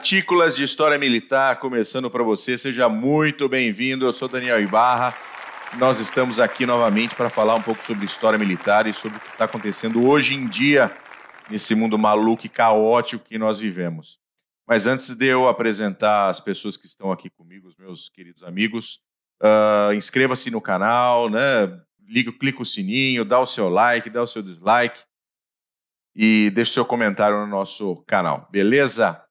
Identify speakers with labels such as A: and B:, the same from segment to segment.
A: Partículas de História Militar, começando para você. Seja muito bem-vindo. Eu sou Daniel Ibarra. Nós estamos aqui novamente para falar um pouco sobre história militar e sobre o que está acontecendo hoje em dia nesse mundo maluco e caótico que nós vivemos. Mas antes de eu apresentar as pessoas que estão aqui comigo, os meus queridos amigos, uh, inscreva-se no canal, né? Liga, clica o sininho, dá o seu like, dá o seu dislike e deixe seu comentário no nosso canal, beleza?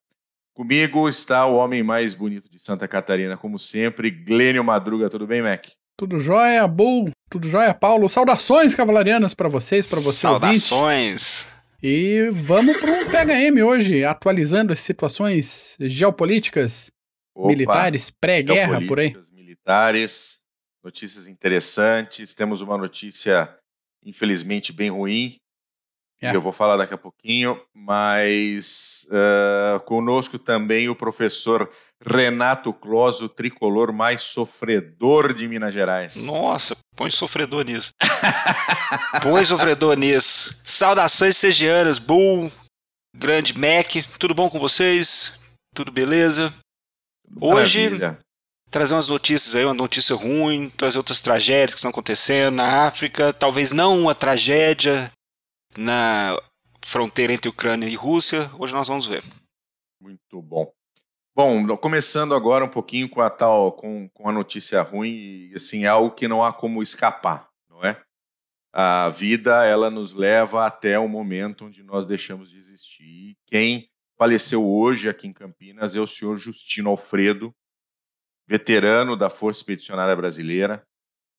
A: Comigo está o homem mais bonito de Santa Catarina, como sempre, Glênio Madruga. Tudo bem, Mac?
B: Tudo jóia, Bull. Tudo jóia, Paulo. Saudações cavalarianas para vocês, para você
C: Saudações.
B: Ouvinte. E vamos para um PHM hoje, atualizando as situações geopolíticas, Opa, militares, pré-guerra, por aí.
A: militares, notícias interessantes. Temos uma notícia, infelizmente, bem ruim, é. Eu vou falar daqui a pouquinho, mas uh, conosco também o professor Renato Clos, o tricolor mais sofredor de Minas Gerais.
C: Nossa, põe sofredor nisso. põe sofredor nisso. Saudações segianas, Bull, grande Mac, tudo bom com vocês? Tudo beleza? Hoje, Maravilha. trazer umas notícias aí, uma notícia ruim, trazer outras tragédias que estão acontecendo na África, talvez não uma tragédia na fronteira entre Ucrânia e Rússia. Hoje nós vamos ver.
A: Muito bom. Bom, começando agora um pouquinho com a tal, com, com a notícia ruim, e assim, algo que não há como escapar, não é? A vida, ela nos leva até o momento onde nós deixamos de existir. Quem faleceu hoje aqui em Campinas é o senhor Justino Alfredo, veterano da Força Expedicionária Brasileira.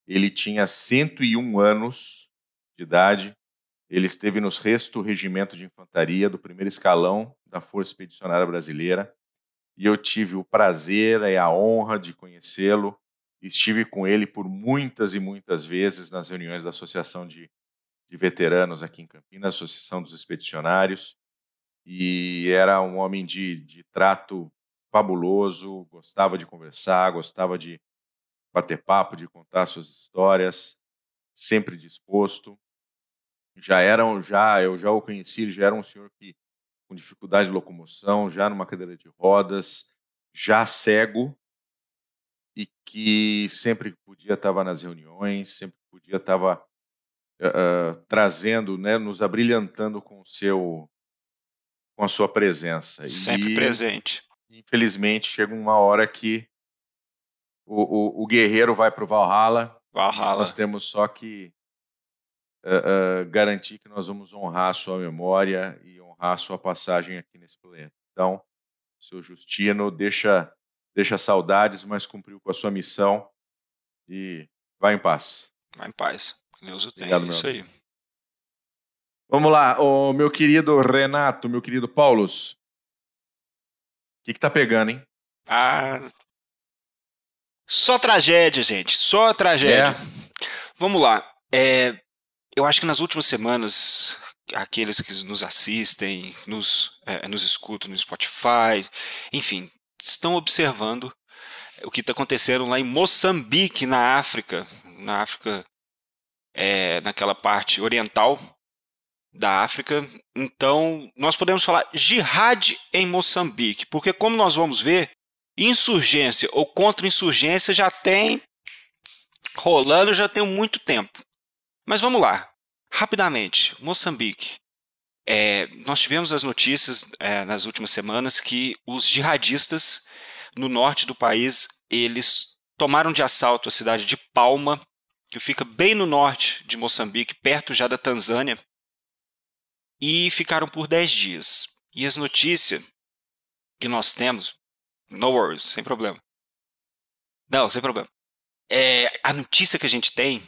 A: Ele tinha 101 anos de idade, ele esteve no 6 Regimento de Infantaria do primeiro escalão da Força Expedicionária Brasileira. E eu tive o prazer e a honra de conhecê-lo. Estive com ele por muitas e muitas vezes nas reuniões da Associação de, de Veteranos aqui em Campinas, Associação dos Expedicionários, e era um homem de, de trato fabuloso, gostava de conversar, gostava de bater papo, de contar suas histórias, sempre disposto já eram, já eu já o conheci, ele já era um senhor que com dificuldade de locomoção, já numa cadeira de rodas, já cego e que sempre que podia estava nas reuniões, sempre que podia estava uh, trazendo, né, nos abrilhantando com o seu com a sua presença.
C: Sempre e, presente.
A: Infelizmente chega uma hora que o, o, o guerreiro vai para o Valhalla.
C: Valhalla.
A: Nós temos só que uh, uh, garantir que nós vamos honrar a sua memória e honrar a sua passagem aqui nesse planeta. Então, seu Justino, deixa, deixa saudades, mas cumpriu com a sua missão e vai em paz.
C: Vai em paz. Deus o tenha. Obrigado, isso aí.
A: Vamos lá, o meu querido Renato, meu querido Paulos. O que, que tá pegando, hein?
C: Ah. Só tragédia, gente. Só tragédia. É. Vamos lá. É, eu acho que nas últimas semanas, aqueles que nos assistem, nos, é, nos escutam no Spotify, enfim, estão observando o que está acontecendo lá em Moçambique, na África, na África, é, naquela parte oriental da África. Então, nós podemos falar jihad em Moçambique, porque como nós vamos ver, insurgência ou contra-insurgência já tem rolando já tem muito tempo. Mas vamos lá, rapidamente, Moçambique. É, nós tivemos as notícias é, nas últimas semanas que os jihadistas no norte do país eles tomaram de assalto a cidade de Palma, que fica bem no norte de Moçambique, perto já da Tanzânia, e ficaram por 10 dias. E as notícias que nós temos, no worries, sem problema. Não, sem problema. É, a notícia que a gente tem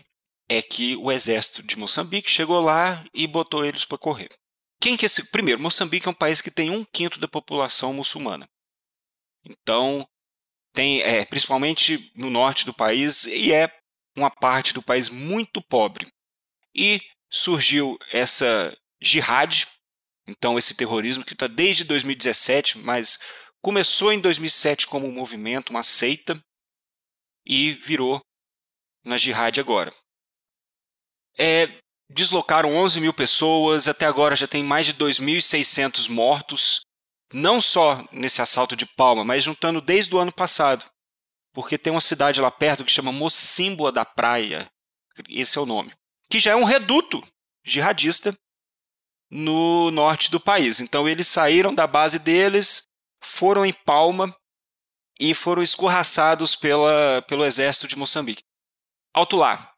C: é que o exército de Moçambique chegou lá e botou eles para correr. Quem que é esse? Primeiro, Moçambique é um país que tem um quinto da população muçulmana. Então, tem, é, principalmente no norte do país, e é uma parte do país muito pobre. E surgiu essa jihad, então esse terrorismo que está desde 2017, mas começou em 2007 como um movimento, uma seita, e virou na jihad agora. É, deslocaram 11 mil pessoas, até agora já tem mais de 2.600 mortos não só nesse assalto de Palma, mas juntando desde o ano passado. Porque tem uma cidade lá perto que chama Mocimboa da Praia, esse é o nome, que já é um reduto jihadista no norte do país. Então eles saíram da base deles, foram em Palma e foram escorraçados pela, pelo exército de Moçambique. Alto lá.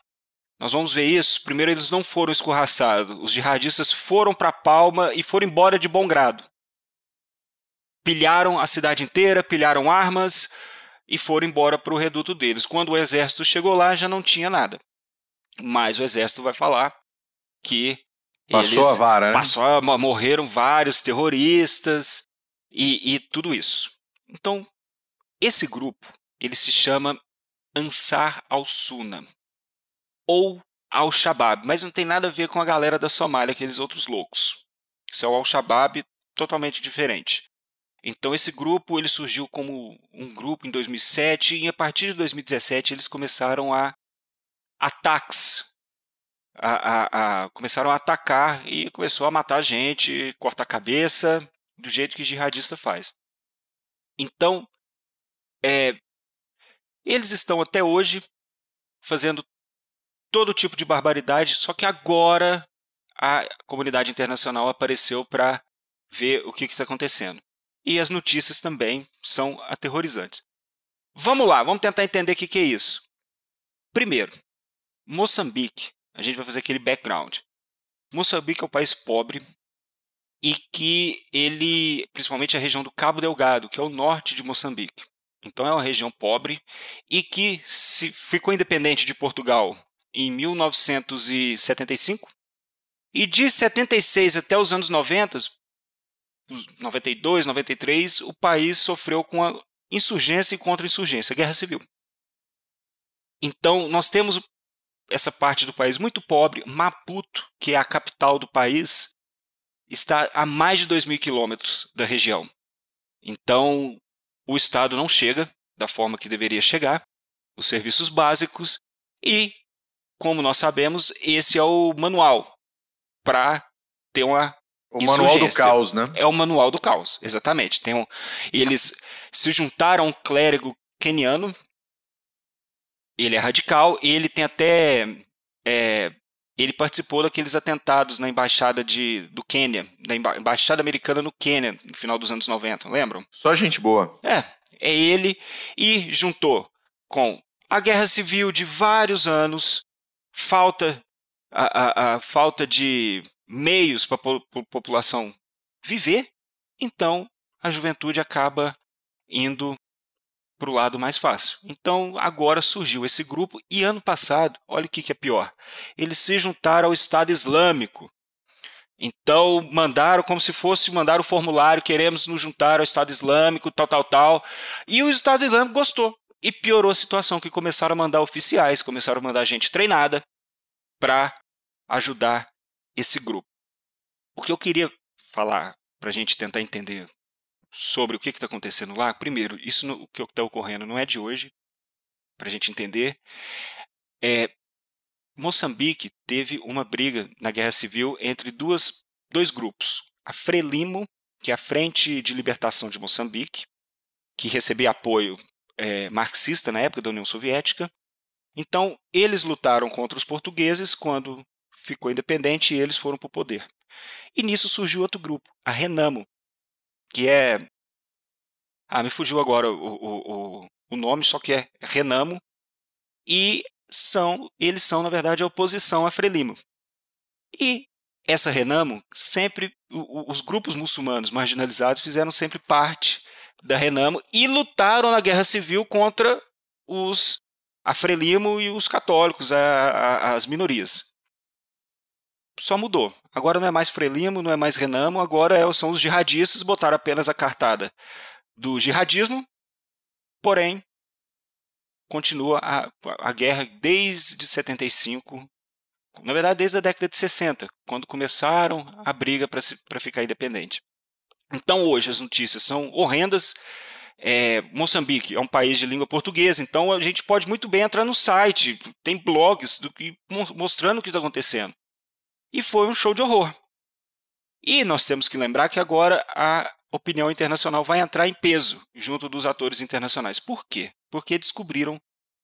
C: Nós vamos ver isso. Primeiro, eles não foram escorraçados. Os jihadistas foram para Palma e foram embora de bom grado. Pilharam a cidade inteira, pilharam armas e foram embora para o reduto deles. Quando o exército chegou lá, já não tinha nada. Mas o exército vai falar que
A: passou eles, a vara, né?
C: Passou, morreram vários terroristas e, e tudo isso. Então, esse grupo ele se chama Ansar al-Sunna ou Al-Shabaab, mas não tem nada a ver com a galera da Somália, aqueles outros loucos. Isso é o Al-Shabaab totalmente diferente. Então esse grupo ele surgiu como um grupo em 2007 e a partir de 2017 eles começaram a ataques, a, a, a, começaram a atacar e começou a matar gente, cortar a cabeça, do jeito que jihadista faz. Então é, eles estão até hoje fazendo todo tipo de barbaridade, só que agora a comunidade internacional apareceu para ver o que está acontecendo. E as notícias também são aterrorizantes. Vamos lá, vamos tentar entender o que, que é isso. Primeiro, Moçambique. A gente vai fazer aquele background. Moçambique é um país pobre e que ele, principalmente a região do Cabo Delgado, que é o norte de Moçambique, então é uma região pobre e que se ficou independente de Portugal em 1975 e de 76 até os anos 90, 92, 93, o país sofreu com a insurgência e contra-insurgência, guerra civil. Então nós temos essa parte do país muito pobre, Maputo, que é a capital do país, está a mais de 2 mil quilômetros da região. Então o Estado não chega da forma que deveria chegar, os serviços básicos, e, como nós sabemos, esse é o manual para ter uma.
A: O manual do caos, né?
C: É o manual do caos, exatamente. Tem um, eles se juntaram a um clérigo keniano, ele é radical, e ele tem até é, ele participou daqueles atentados na embaixada de, do Quênia, da embaixada americana no Quênia, no final dos anos 90, lembram?
A: Só gente boa.
C: É, é ele e juntou com a guerra civil de vários anos, falta a, a, a falta de meios para a população viver, então a juventude acaba indo para o lado mais fácil. Então agora surgiu esse grupo e ano passado, olha o que, que é pior, eles se juntaram ao Estado Islâmico. Então mandaram como se fosse mandar o formulário, queremos nos juntar ao Estado Islâmico, tal, tal, tal. E o Estado Islâmico gostou e piorou a situação, que começaram a mandar oficiais, começaram a mandar gente treinada para ajudar esse grupo. O que eu queria falar para a gente tentar entender sobre o que está acontecendo lá, primeiro, isso no, o que está ocorrendo não é de hoje, para a gente entender. É, Moçambique teve uma briga na Guerra Civil entre duas, dois grupos. A Frelimo, que é a Frente de Libertação de Moçambique, que recebia apoio é, marxista na época da União Soviética. Então, eles lutaram contra os portugueses quando ficou independente e eles foram para o poder. E nisso surgiu outro grupo, a Renamo, que é. Ah, me fugiu agora o, o, o nome, só que é Renamo. E são, eles são, na verdade, a oposição a Frelimo. E essa Renamo, sempre, os grupos muçulmanos marginalizados fizeram sempre parte da Renamo e lutaram na guerra civil contra os a Frelimo e os católicos, a, a, as minorias só mudou. Agora não é mais Frelimo, não é mais Renamo, agora é, são os jihadistas, botaram apenas a cartada do jihadismo, porém continua a, a guerra desde 75, na verdade desde a década de 60, quando começaram a briga para ficar independente. Então hoje as notícias são horrendas. É, Moçambique é um país de língua portuguesa, então a gente pode muito bem entrar no site, tem blogs do que, mostrando o que está acontecendo e foi um show de horror. E nós temos que lembrar que agora a opinião internacional vai entrar em peso junto dos atores internacionais. Por quê? Porque descobriram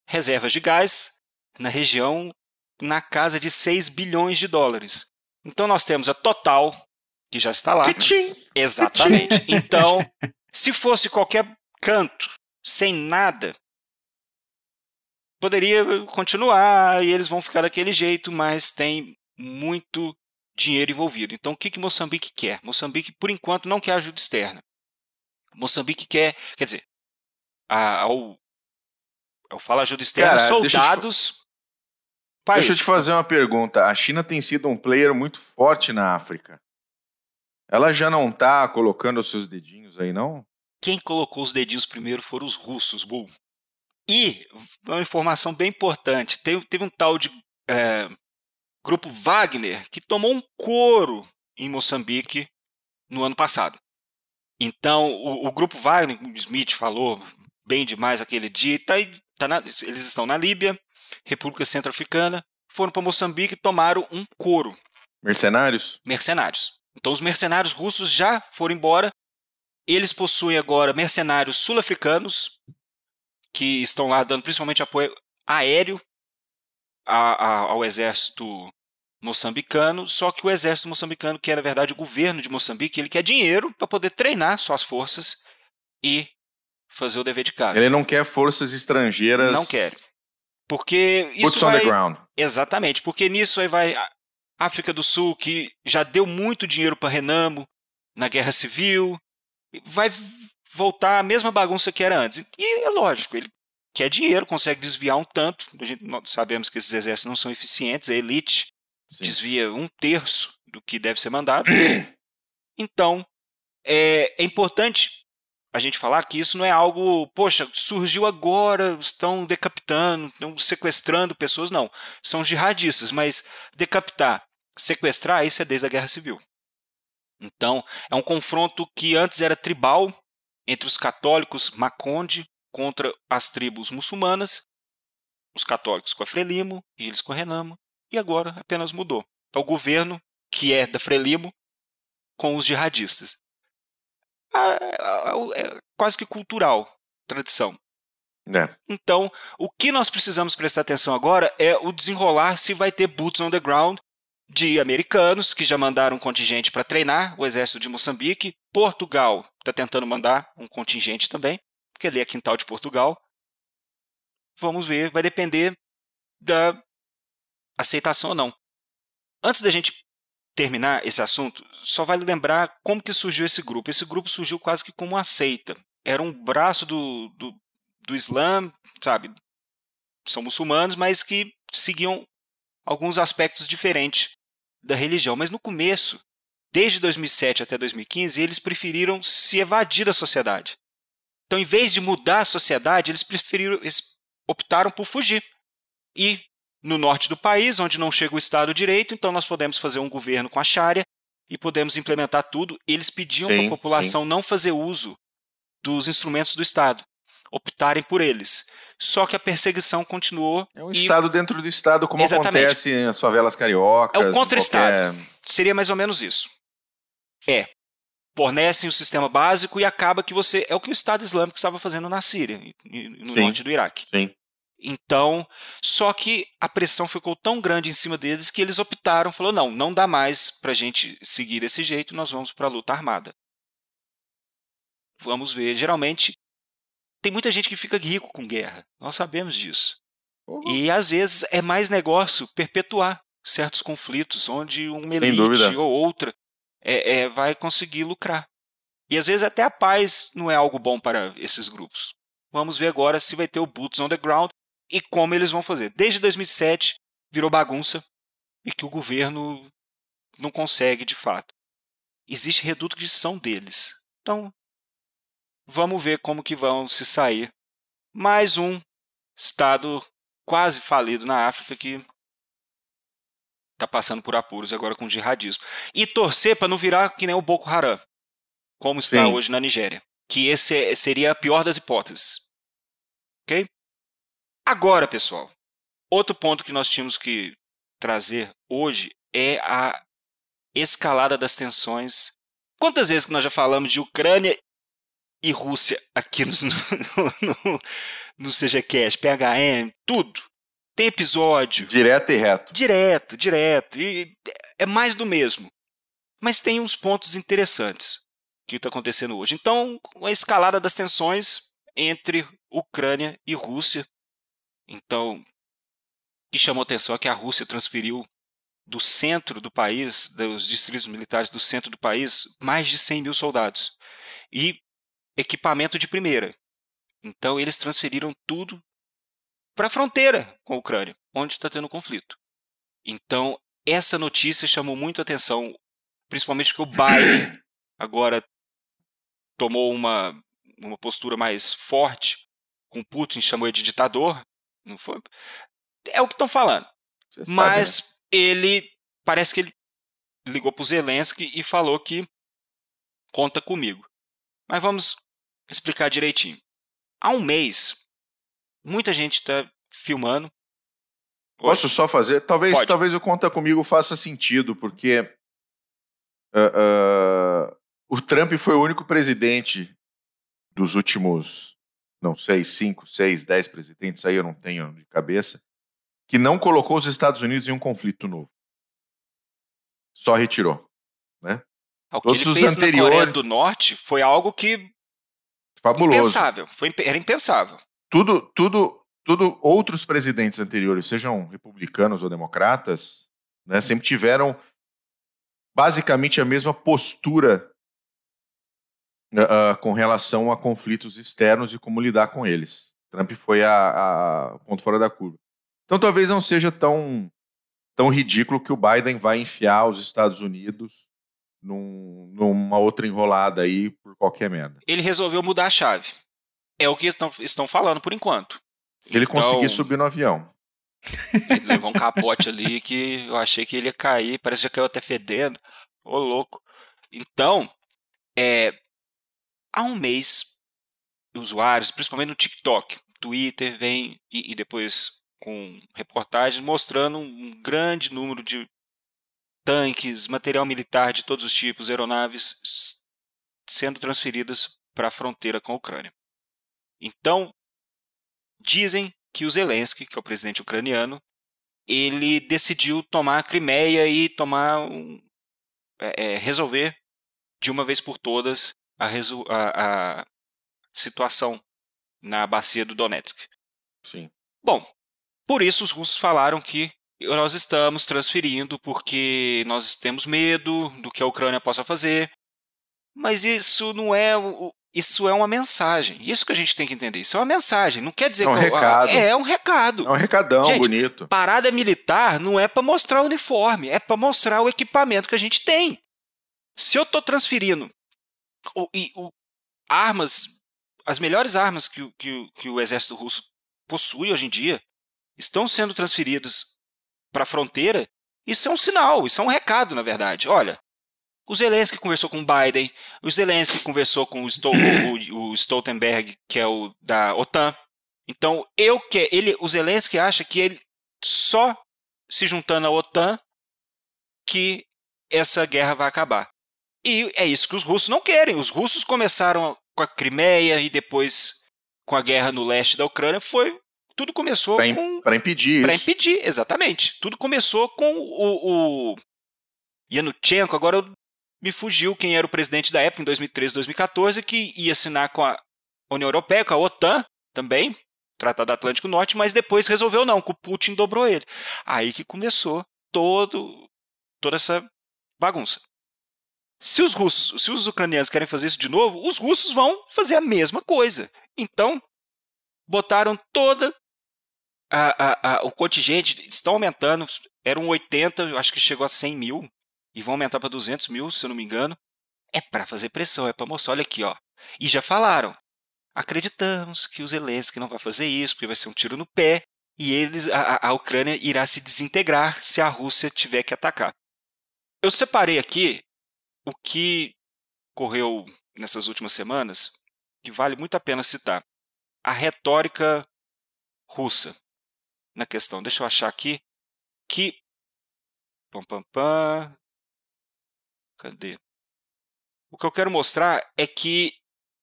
C: reservas de gás na região na casa de 6 bilhões de dólares. Então nós temos a Total, que já está lá. Exatamente. Então, se fosse qualquer canto, sem nada, poderia continuar e eles vão ficar daquele jeito, mas tem muito dinheiro envolvido. Então, o que, que Moçambique quer? Moçambique, por enquanto, não quer ajuda externa. Moçambique quer, quer dizer, a, ao, ao falar ajuda externa, Cara, soldados.
A: Deixa, deixa eu te fazer uma pergunta. A China tem sido um player muito forte na África. Ela já não está colocando os seus dedinhos aí, não?
C: Quem colocou os dedinhos primeiro foram os russos, Bull. E, uma informação bem importante, teve, teve um tal de é, grupo Wagner que tomou um couro em Moçambique no ano passado. Então, o, o grupo Wagner, o Smith falou bem demais aquele dia, tá, tá na, eles estão na Líbia, República Centro-Africana, foram para Moçambique e tomaram um couro.
A: Mercenários?
C: Mercenários. Então, os mercenários russos já foram embora. Eles possuem agora mercenários sul-africanos, que estão lá dando principalmente apoio aéreo a, a, ao exército moçambicano, só que o exército moçambicano, que era na verdade o governo de Moçambique, ele quer dinheiro para poder treinar suas forças e fazer o dever de casa.
A: Ele não quer forças estrangeiras.
C: Não quer. Porque isso
A: Boots
C: vai...
A: on the ground.
C: Exatamente, porque nisso aí vai África do Sul, que já deu muito dinheiro para Renamo na Guerra Civil, vai voltar a mesma bagunça que era antes. E é lógico, ele quer dinheiro, consegue desviar um tanto. A gente, sabemos que esses exércitos não são eficientes, a elite Sim. desvia um terço do que deve ser mandado. Então, é, é importante a gente falar que isso não é algo, poxa, surgiu agora, estão decapitando, estão sequestrando pessoas, não. São jihadistas, mas decapitar, sequestrar, isso é desde a Guerra Civil. Então, é um confronto que antes era tribal, entre os católicos Maconde contra as tribos muçulmanas, os católicos com a Frelimo e eles com a Renamo, e agora apenas mudou. É o governo, que é da Frelimo, com os jihadistas. É quase que cultural, tradição.
A: É.
C: Então, o que nós precisamos prestar atenção agora é o desenrolar se vai ter boots on the ground de americanos que já mandaram um contingente para treinar o exército de Moçambique. Portugal está tentando mandar um contingente também, porque ali é quintal de Portugal. Vamos ver, vai depender da aceitação ou não. Antes da gente terminar esse assunto, só vale lembrar como que surgiu esse grupo. Esse grupo surgiu quase que como uma seita. Era um braço do, do, do Islã, sabe? São muçulmanos, mas que seguiam alguns aspectos diferentes da religião. Mas no começo, desde 2007 até 2015, eles preferiram se evadir da sociedade. Então, em vez de mudar a sociedade, eles preferiram, eles optaram por fugir. E no norte do país, onde não chega o Estado Direito, então nós podemos fazer um governo com a Sharia e podemos implementar tudo. Eles pediam para a população sim. não fazer uso dos instrumentos do Estado, optarem por eles. Só que a perseguição continuou.
A: É um e... Estado dentro do Estado, como Exatamente. acontece nas favelas cariocas.
C: É o contra-Estado. Qualquer... Seria mais ou menos isso. É. Fornecem o sistema básico e acaba que você. É o que o Estado Islâmico estava fazendo na Síria no Sim. norte do Iraque.
A: Sim.
C: Então, só que a pressão ficou tão grande em cima deles que eles optaram, falou não, não dá mais para a gente seguir desse jeito, nós vamos para a luta armada. Vamos ver. Geralmente tem muita gente que fica rico com guerra. Nós sabemos disso. Uhum. E às vezes é mais negócio perpetuar certos conflitos, onde uma elite ou outra é, é, vai conseguir lucrar. E às vezes até a paz não é algo bom para esses grupos. Vamos ver agora se vai ter o Boots on the Ground e como eles vão fazer. Desde 2007 virou bagunça e que o governo não consegue de fato. Existe redução deles. Então, Vamos ver como que vão se sair. Mais um estado quase falido na África que está passando por apuros agora com o jihadismo. E torcer para não virar que nem o Boko Haram, como está Sim. hoje na Nigéria. Que esse é, seria a pior das hipóteses. Ok? Agora, pessoal, outro ponto que nós tínhamos que trazer hoje é a escalada das tensões quantas vezes que nós já falamos de Ucrânia e Rússia aqui no, no, no, no CGCast, PHM, tudo. Tem episódio.
A: Direto e reto.
C: Direto, direto. E é mais do mesmo. Mas tem uns pontos interessantes que está acontecendo hoje. Então, a escalada das tensões entre Ucrânia e Rússia. Então, o que chamou atenção é que a Rússia transferiu do centro do país, dos distritos militares do centro do país, mais de 100 mil soldados. E equipamento de primeira. Então, eles transferiram tudo para a fronteira com a Ucrânia, onde está tendo conflito. Então, essa notícia chamou muito atenção, principalmente porque o Biden agora tomou uma, uma postura mais forte com Putin, chamou ele de ditador. Não foi? É o que estão falando. Você Mas sabe, né? ele parece que ele ligou para o Zelensky e falou que conta comigo. Mas vamos explicar direitinho. Há um mês, muita gente está filmando.
A: Posso só fazer? Talvez, Pode. talvez o Conta Comigo faça sentido, porque uh, uh, o Trump foi o único presidente dos últimos, não sei, cinco, seis, dez presidentes, aí eu não tenho de cabeça, que não colocou os Estados Unidos em um conflito novo. Só retirou. Né?
C: O que Todos ele fez anteriores... na Coreia do Norte foi algo que
A: fabuloso.
C: Impensável, foi, era impensável.
A: Tudo, tudo, tudo, outros presidentes anteriores, sejam republicanos ou democratas, né, sempre tiveram basicamente a mesma postura uh, com relação a conflitos externos e como lidar com eles. Trump foi a, a ponto fora da curva. Então talvez não seja tão, tão ridículo que o Biden vai enfiar os Estados Unidos num, numa outra enrolada aí por qualquer merda.
C: Ele resolveu mudar a chave. É o que estão, estão falando por enquanto.
A: Se ele então, conseguir subir no avião.
C: Ele levou um capote ali que eu achei que ele ia cair, parece que já caiu até fedendo. Ô louco. Então, é, há um mês, usuários, principalmente no TikTok, Twitter, vem e, e depois com reportagens mostrando um grande número de tanques, material militar de todos os tipos, aeronaves sendo transferidas para a fronteira com a Ucrânia. Então, dizem que o Zelensky, que é o presidente ucraniano, ele decidiu tomar a Crimeia e tomar um, é, é, resolver de uma vez por todas a, a, a, situação na bacia do Donetsk.
A: Sim.
C: Bom, por isso os russos falaram que nós estamos transferindo porque nós temos medo do que a Ucrânia possa fazer. Mas isso não é isso é uma mensagem. Isso que a gente tem que entender. Isso é uma mensagem. Não quer dizer
A: é um
C: que
A: recado.
C: é, é um recado.
A: É um recadão
C: gente,
A: bonito.
C: Parada militar não é para mostrar o uniforme, é para mostrar o equipamento que a gente tem. Se eu estou transferindo o, o, armas, as melhores armas que, que, que o exército russo possui hoje em dia estão sendo transferidas para a fronteira, isso é um sinal, isso é um recado, na verdade. Olha, o Zelensky conversou com o Biden, o Zelensky conversou com o, o, o Stoltenberg, que é o da OTAN. Então, eu que ele, o Zelensky acha que ele só se juntando à OTAN que essa guerra vai acabar. E é isso que os russos não querem. Os russos começaram com a Crimeia e depois com a guerra no leste da Ucrânia. Foi tudo começou
A: pra
C: com
A: para impedir
C: para impedir, exatamente. Tudo começou com o, o Yanuchenko. Agora eu, me fugiu quem era o presidente da época em 2013, 2014, que ia assinar com a União Europeia, com a OTAN também, Tratado Atlântico Norte, mas depois resolveu não, que o Putin dobrou ele. Aí que começou todo toda essa bagunça. Se os russos, se os ucranianos querem fazer isso de novo, os russos vão fazer a mesma coisa. Então, botaram toda a, a, a, o contingente, estão aumentando, eram 80, eu acho que chegou a 100 mil, e vão aumentar para 200 mil, se eu não me engano. É para fazer pressão, é para mostrar, olha aqui, ó. E já falaram, acreditamos que o Zelensky não vai fazer isso, porque vai ser um tiro no pé, e eles, a, a Ucrânia irá se desintegrar se a Rússia tiver que atacar. Eu separei aqui o que ocorreu nessas últimas semanas, que vale muito a pena citar. A retórica russa na questão. Deixa eu achar aqui que. Pam, pam, pam. Cadê? O que eu quero mostrar é que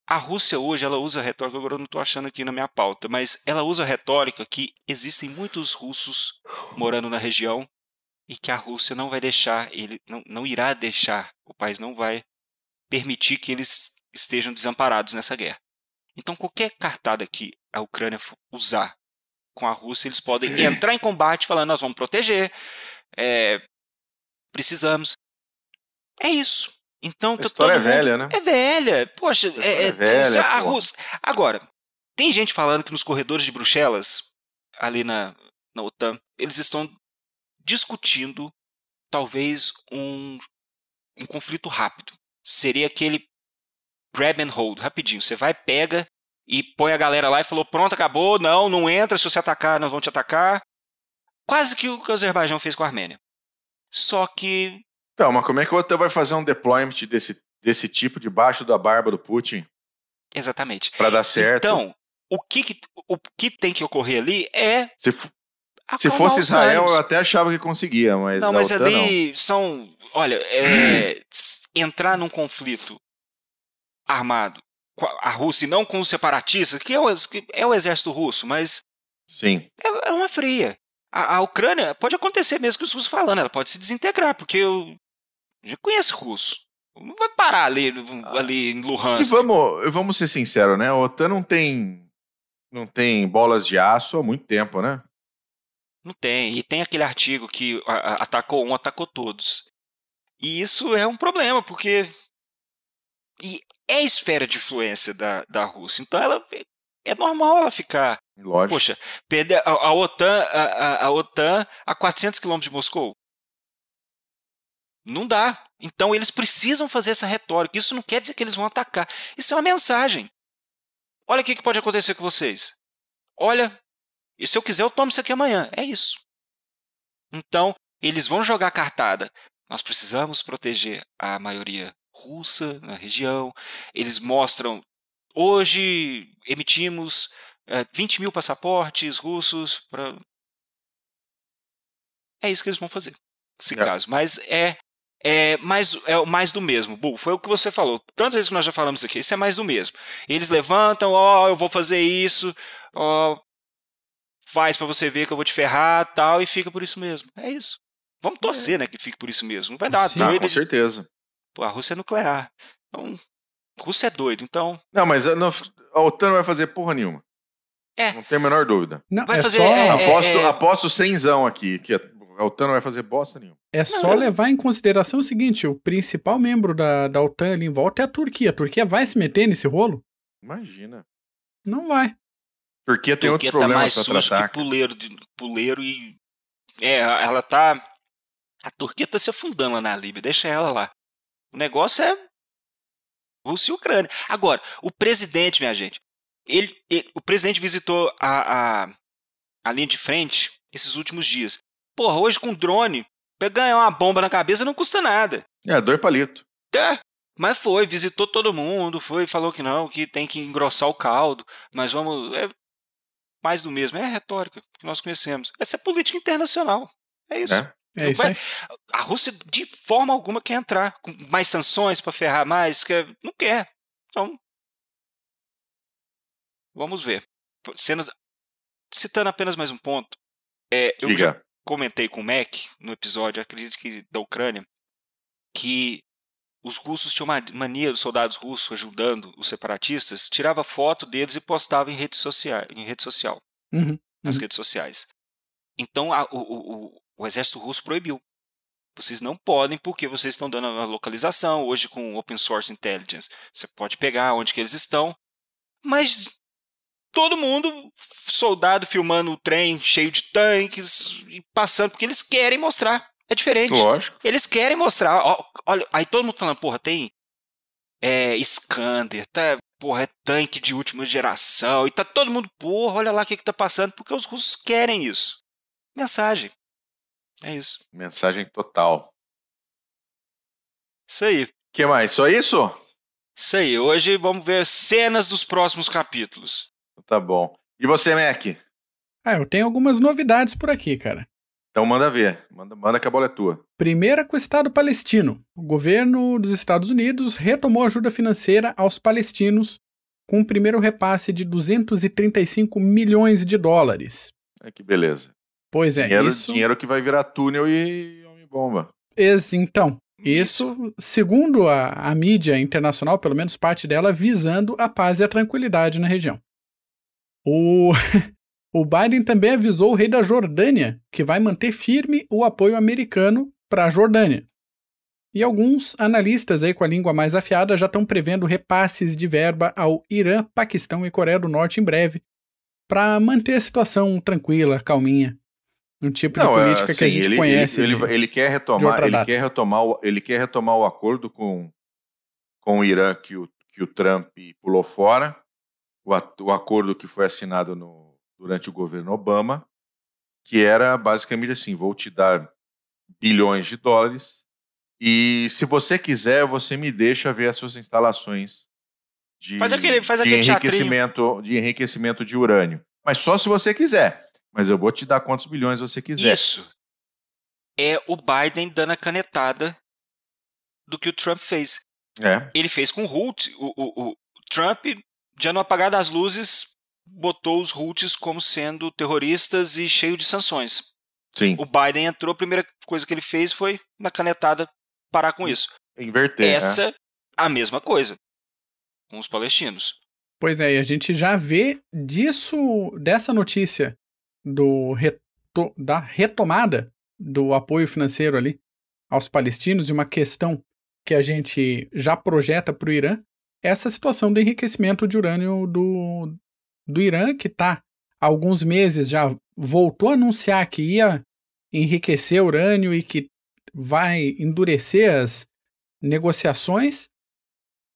C: a Rússia hoje ela usa retórica, agora eu não estou achando aqui na minha pauta, mas ela usa retórica que existem muitos russos morando na região e que a Rússia não vai deixar, ele não, não irá deixar, o país não vai permitir que eles estejam desamparados nessa guerra. Então, qualquer cartada que a Ucrânia usar com a Rússia, eles podem entrar em combate falando: nós vamos proteger, é, precisamos. É isso. Então,
A: a história é velha, né?
C: É velha. Poxa, é, é, velha, a Rússia. Agora, tem gente falando que nos corredores de Bruxelas, ali na, na OTAN, eles estão discutindo talvez um, um conflito rápido. Seria aquele grab and hold, rapidinho. Você vai, pega e põe a galera lá e falou: pronto, acabou, não, não entra, se você atacar, nós vamos te atacar. Quase que o que o Azerbaijão fez com a Armênia. Só que
A: então, mas como é que o OTAN vai fazer um deployment desse, desse tipo debaixo da barba do Putin?
C: Exatamente.
A: Para dar certo.
C: Então, o que, o que tem que ocorrer ali é.
A: Se, se fosse Israel, eu até achava que conseguia, mas.
C: Não, mas
A: OTAN,
C: ali
A: não.
C: são. Olha, é, entrar num conflito armado a Rússia e não com os separatistas, que é o, que é o exército russo, mas.
A: Sim.
C: É, é uma fria. A, a, Ucrânia pode acontecer mesmo que os russos falando, ela pode se desintegrar, porque eu já conheço russo. Não vai parar ali, ah. ali em Luhansk.
A: E vamos, vamos ser sinceros, né? A OTAN não tem, não tem bolas de aço há muito tempo, né?
C: Não tem. E tem aquele artigo que atacou um, atacou todos. E isso é um problema, porque. E é a esfera de influência da, da Rússia. Então ela é normal ela ficar.
A: Lógico.
C: Poxa, perder a, a OTAN, a, a, a OTAN a 400 quilômetros de Moscou. Não dá. Então eles precisam fazer essa retórica. Isso não quer dizer que eles vão atacar. Isso é uma mensagem. Olha o que pode acontecer com vocês. Olha, e se eu quiser, eu tomo isso aqui amanhã. É isso. Então, eles vão jogar cartada. Nós precisamos proteger a maioria russa na região. Eles mostram. Hoje emitimos é, 20 mil passaportes russos para. É isso que eles vão fazer, nesse é. caso. Mas é é mais, é mais do mesmo. Bu, foi o que você falou. Tantas vezes que nós já falamos aqui, isso é mais do mesmo. Eles levantam, ó, oh, eu vou fazer isso, ó, oh, faz para você ver que eu vou te ferrar, tal, e fica por isso mesmo. É isso. Vamos torcer, é. né, que fique por isso mesmo. Não vai dar
A: Sim, doido. Com certeza.
C: Pô, a Rússia é nuclear. Então, a Rússia é doido, então.
A: Não, mas não, a OTAN não vai fazer porra nenhuma.
C: É.
A: Não tem a menor dúvida.
B: Não,
C: vai
B: é
C: fazer.
B: Só...
C: É,
A: aposto,
C: é,
A: aposto cenzão aqui, que a OTAN não vai fazer bosta nenhuma.
B: É só levar em consideração o seguinte: o principal membro da, da OTAN ali em volta é a Turquia. A Turquia vai se meter nesse rolo?
A: Imagina.
B: Não vai.
A: Turquia tem
C: Turquia
A: outros tá problemas
C: mais sujo
A: tratar.
C: que puleiro, de, puleiro e. É, ela tá. A Turquia tá se afundando lá na Líbia, deixa ela lá. O negócio é Rússia e Ucrânia. Agora, o presidente, minha gente, ele, ele o presidente visitou a, a, a linha de frente esses últimos dias. Porra, hoje com drone, ganhar uma bomba na cabeça não custa nada.
A: É, dois palitos.
C: É, mas foi, visitou todo mundo, foi, falou que não, que tem que engrossar o caldo, mas vamos. É mais do mesmo, é a retórica que nós conhecemos. Essa é política internacional. É isso.
B: É. É isso
C: vai, a Rússia, de forma alguma, quer entrar com mais sanções para ferrar mais. Quer, não quer. Então. Vamos ver. Sendo, citando apenas mais um ponto. É, eu já comentei com o Mac no episódio, acredito que da Ucrânia, que os russos tinham uma mania dos soldados russos ajudando os separatistas, tirava foto deles e postava em rede social, em rede social
B: uhum,
C: nas
B: uhum.
C: redes sociais. Então a, o, o, o exército russo proibiu. Vocês não podem porque vocês estão dando a localização. Hoje com Open Source Intelligence, você pode pegar onde que eles estão. Mas todo mundo, soldado filmando o trem cheio de tanques e passando, porque eles querem mostrar. É diferente.
A: Lógico.
C: Eles querem mostrar. Ó, olha, aí todo mundo falando, porra, tem é, Scander, tá, porra, é tanque de última geração, e tá todo mundo, porra, olha lá o que, que tá passando, porque os russos querem isso. Mensagem. É isso.
A: Mensagem total.
C: Isso aí.
A: que mais? Só isso?
C: Isso aí. Hoje vamos ver cenas dos próximos capítulos.
A: Tá bom. E você, Mac?
B: Ah, eu tenho algumas novidades por aqui, cara.
A: Então manda ver, manda, manda que a bola é tua.
B: Primeira com o Estado palestino. O governo dos Estados Unidos retomou ajuda financeira aos palestinos com o primeiro repasse de 235 milhões de dólares.
A: É que beleza.
B: Pois é,
A: dinheiro,
B: isso...
A: dinheiro que vai virar túnel e homem-bomba.
B: Então, isso, segundo a, a mídia internacional, pelo menos parte dela, visando a paz e a tranquilidade na região. O, o Biden também avisou o rei da Jordânia que vai manter firme o apoio americano para a Jordânia. E alguns analistas aí com a língua mais afiada já estão prevendo repasses de verba ao Irã, Paquistão e Coreia do Norte em breve, para manter a situação tranquila, calminha. Um tipo Não, de política assim, que a assim, gente
A: ele,
B: conhece.
A: Ele, ele, ele, quer retomar, ele quer retomar, o, ele quer retomar o acordo com, com o Irã que o, que o Trump pulou fora, o, o acordo que foi assinado no, durante o governo Obama, que era basicamente assim: vou te dar bilhões de dólares e se você quiser, você me deixa ver as suas instalações de,
C: faz aquele, faz
A: de enriquecimento, de enriquecimento de urânio. Mas só se você quiser mas eu vou te dar quantos bilhões você quiser.
C: Isso. É o Biden dando a canetada do que o Trump fez.
A: É.
C: Ele fez com o Hult. O, o, o Trump, já no apagar das luzes, botou os Hults como sendo terroristas e cheio de sanções.
A: Sim.
C: O Biden entrou, a primeira coisa que ele fez foi, na canetada, parar com isso.
A: Inverter.
C: Essa, é. a mesma coisa. Com os palestinos.
B: Pois é, e a gente já vê disso, dessa notícia do reto da retomada do apoio financeiro ali aos palestinos e uma questão que a gente já projeta para o Irã, essa situação do enriquecimento de urânio do, do Irã, que está há alguns meses já voltou a anunciar que ia enriquecer urânio e que vai endurecer as negociações.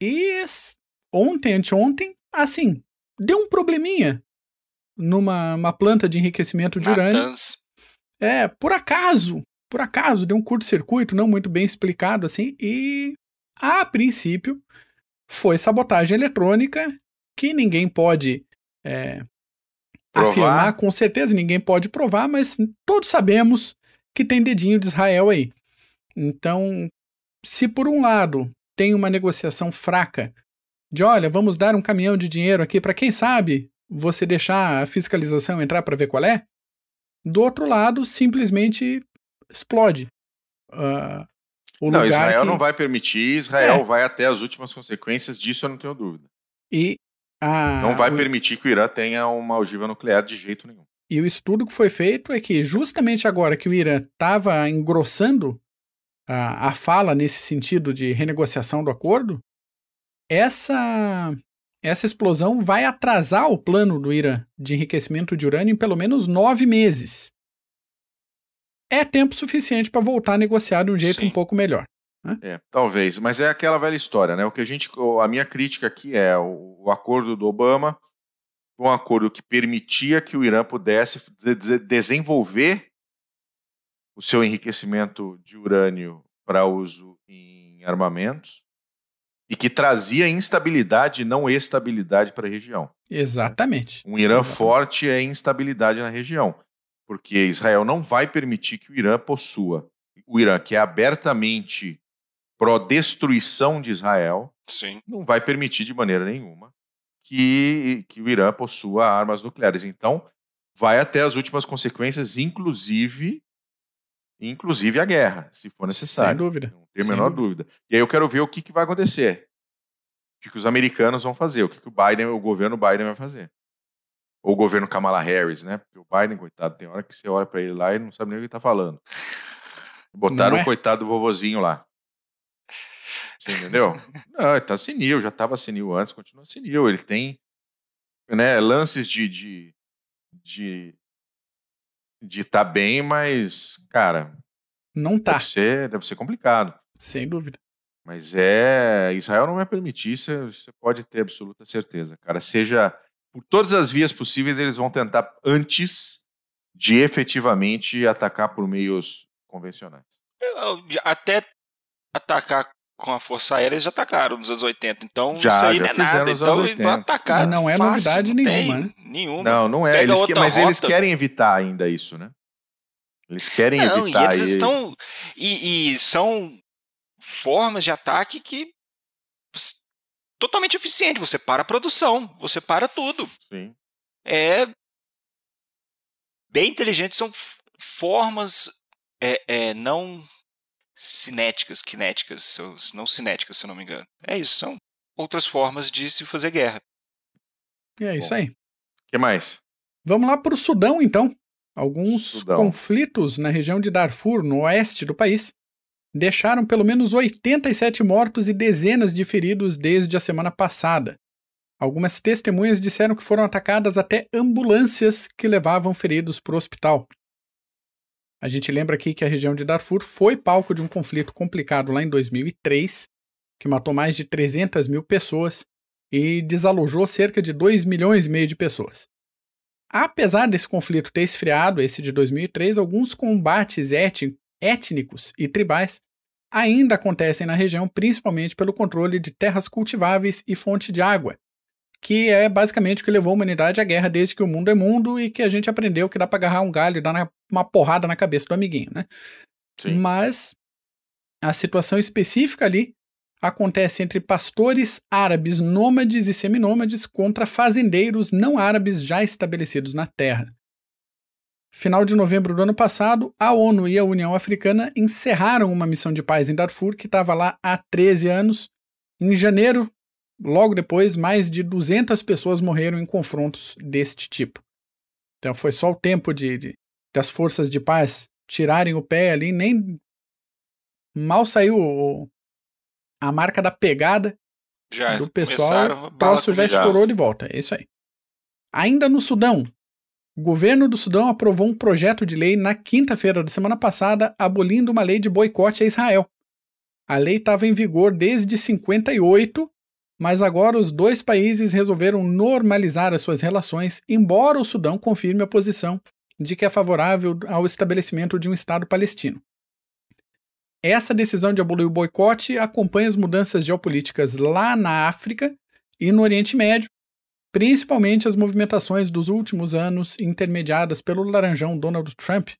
B: E ontem, anteontem, assim, deu um probleminha numa uma planta de enriquecimento de urânio. É, por acaso, por acaso, deu um curto-circuito, não muito bem explicado assim, e a princípio foi sabotagem eletrônica que ninguém pode é, afirmar com certeza, ninguém pode provar, mas todos sabemos que tem dedinho de Israel aí. Então, se por um lado tem uma negociação fraca de olha, vamos dar um caminhão de dinheiro aqui para quem sabe você deixar a fiscalização entrar para ver qual é. Do outro lado, simplesmente explode. Uh,
A: não, Israel que... não vai permitir, Israel é. vai até as últimas consequências disso, eu não tenho dúvida.
B: E a...
A: Não vai o... permitir que o Irã tenha uma ogiva nuclear de jeito nenhum.
B: E o estudo que foi feito é que justamente agora que o Irã estava engrossando a, a fala nesse sentido de renegociação do acordo, essa essa explosão vai atrasar o plano do Irã de enriquecimento de urânio em pelo menos nove meses. É tempo suficiente para voltar a negociar de um jeito Sim. um pouco melhor. Né?
A: É, talvez, mas é aquela velha história, né? O que a gente, a minha crítica aqui é o, o acordo do Obama, um acordo que permitia que o Irã pudesse de desenvolver o seu enriquecimento de urânio para uso em armamentos, e que trazia instabilidade, não estabilidade para a região.
B: Exatamente.
A: Um Irã
B: Exatamente.
A: forte é instabilidade na região, porque Israel não vai permitir que o Irã possua. O Irã, que é abertamente pró-destruição de Israel,
C: Sim.
A: não vai permitir de maneira nenhuma que, que o Irã possua armas nucleares. Então, vai até as últimas consequências, inclusive inclusive a guerra, se for necessário.
B: Sem dúvida.
A: Não tenho a menor dúvida. dúvida. E aí eu quero ver o que, que vai acontecer. O que, que os americanos vão fazer, o que, que o Biden, o governo Biden vai fazer. Ou o governo Kamala Harris, né? Porque o Biden, coitado, tem hora que você olha para ele lá e não sabe nem o que ele tá falando. Botaram é? o coitado do vovozinho lá. Você entendeu? não, ele tá senil, já tava senil antes, continua senil. Ele tem né, lances de, de, de de estar tá bem, mas, cara.
B: Não tá.
A: Deve ser, deve ser complicado.
B: Sem dúvida.
A: Mas é. Israel não vai permitir, isso você pode ter absoluta certeza, cara. Seja. Por todas as vias possíveis, eles vão tentar antes de efetivamente atacar por meios convencionais.
C: Até atacar com a Força Aérea eles já atacaram nos anos 80, então
A: já,
C: isso aí
A: já
C: não é nada. Então eles vão atacar.
B: Não é fácil, novidade
C: não
B: nenhuma,
C: né? Nenhuma.
A: Não, não é. Eles que, mas rota. eles querem evitar ainda isso, né? Eles querem Não, evitar.
C: E eles estão. E, e são formas de ataque que totalmente eficiente. Você para a produção, você para tudo.
A: Sim.
C: É bem inteligente, são formas é, é, não cinéticas, kinéticas, não cinéticas, se eu não me engano. É isso, são outras formas de se fazer guerra.
B: E é Bom, isso aí. O
A: que mais?
B: Vamos lá para o Sudão, então. Alguns Sudão. conflitos na região de Darfur, no oeste do país, deixaram pelo menos 87 mortos e dezenas de feridos desde a semana passada. Algumas testemunhas disseram que foram atacadas até ambulâncias que levavam feridos para o hospital. A gente lembra aqui que a região de Darfur foi palco de um conflito complicado lá em 2003, que matou mais de 300 mil pessoas e desalojou cerca de 2 milhões e meio de pessoas. Apesar desse conflito ter esfriado, esse de 2003, alguns combates étnicos e tribais ainda acontecem na região, principalmente pelo controle de terras cultiváveis e fonte de água, que é basicamente o que levou a humanidade à guerra desde que o mundo é mundo e que a gente aprendeu que dá para agarrar um galho e dar uma porrada na cabeça do amiguinho, né? Sim. Mas a situação específica ali acontece entre pastores árabes nômades e seminômades contra fazendeiros não árabes já estabelecidos na terra. Final de novembro do ano passado, a ONU e a União Africana encerraram uma missão de paz em Darfur que estava lá há 13 anos. Em janeiro, logo depois, mais de 200 pessoas morreram em confrontos deste tipo. Então foi só o tempo de, de das forças de paz tirarem o pé ali, nem mal saiu o, a marca da pegada já do pessoal, o troço já estourou de volta. É isso aí. Ainda no Sudão, o governo do Sudão aprovou um projeto de lei na quinta-feira da semana passada abolindo uma lei de boicote a Israel. A lei estava em vigor desde 58, mas agora os dois países resolveram normalizar as suas relações, embora o Sudão confirme a posição de que é favorável ao estabelecimento de um Estado palestino. Essa decisão de abolir o boicote acompanha as mudanças geopolíticas lá na África e no Oriente Médio, principalmente as movimentações dos últimos anos intermediadas pelo laranjão Donald Trump.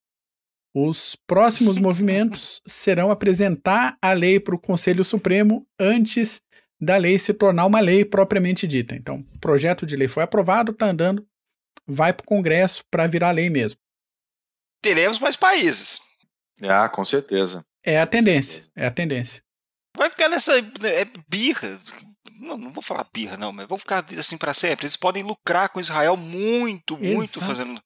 B: Os próximos movimentos serão apresentar a lei para o Conselho Supremo antes da lei se tornar uma lei propriamente dita. Então, o projeto de lei foi aprovado, está andando, vai para o Congresso para virar lei mesmo.
C: Teremos mais países.
A: Ah, com certeza.
B: É a tendência, é a tendência.
C: Vai ficar nessa é, birra. Não, não vou falar birra, não, mas vão ficar assim para sempre. Eles podem lucrar com Israel muito, muito Exato. fazendo.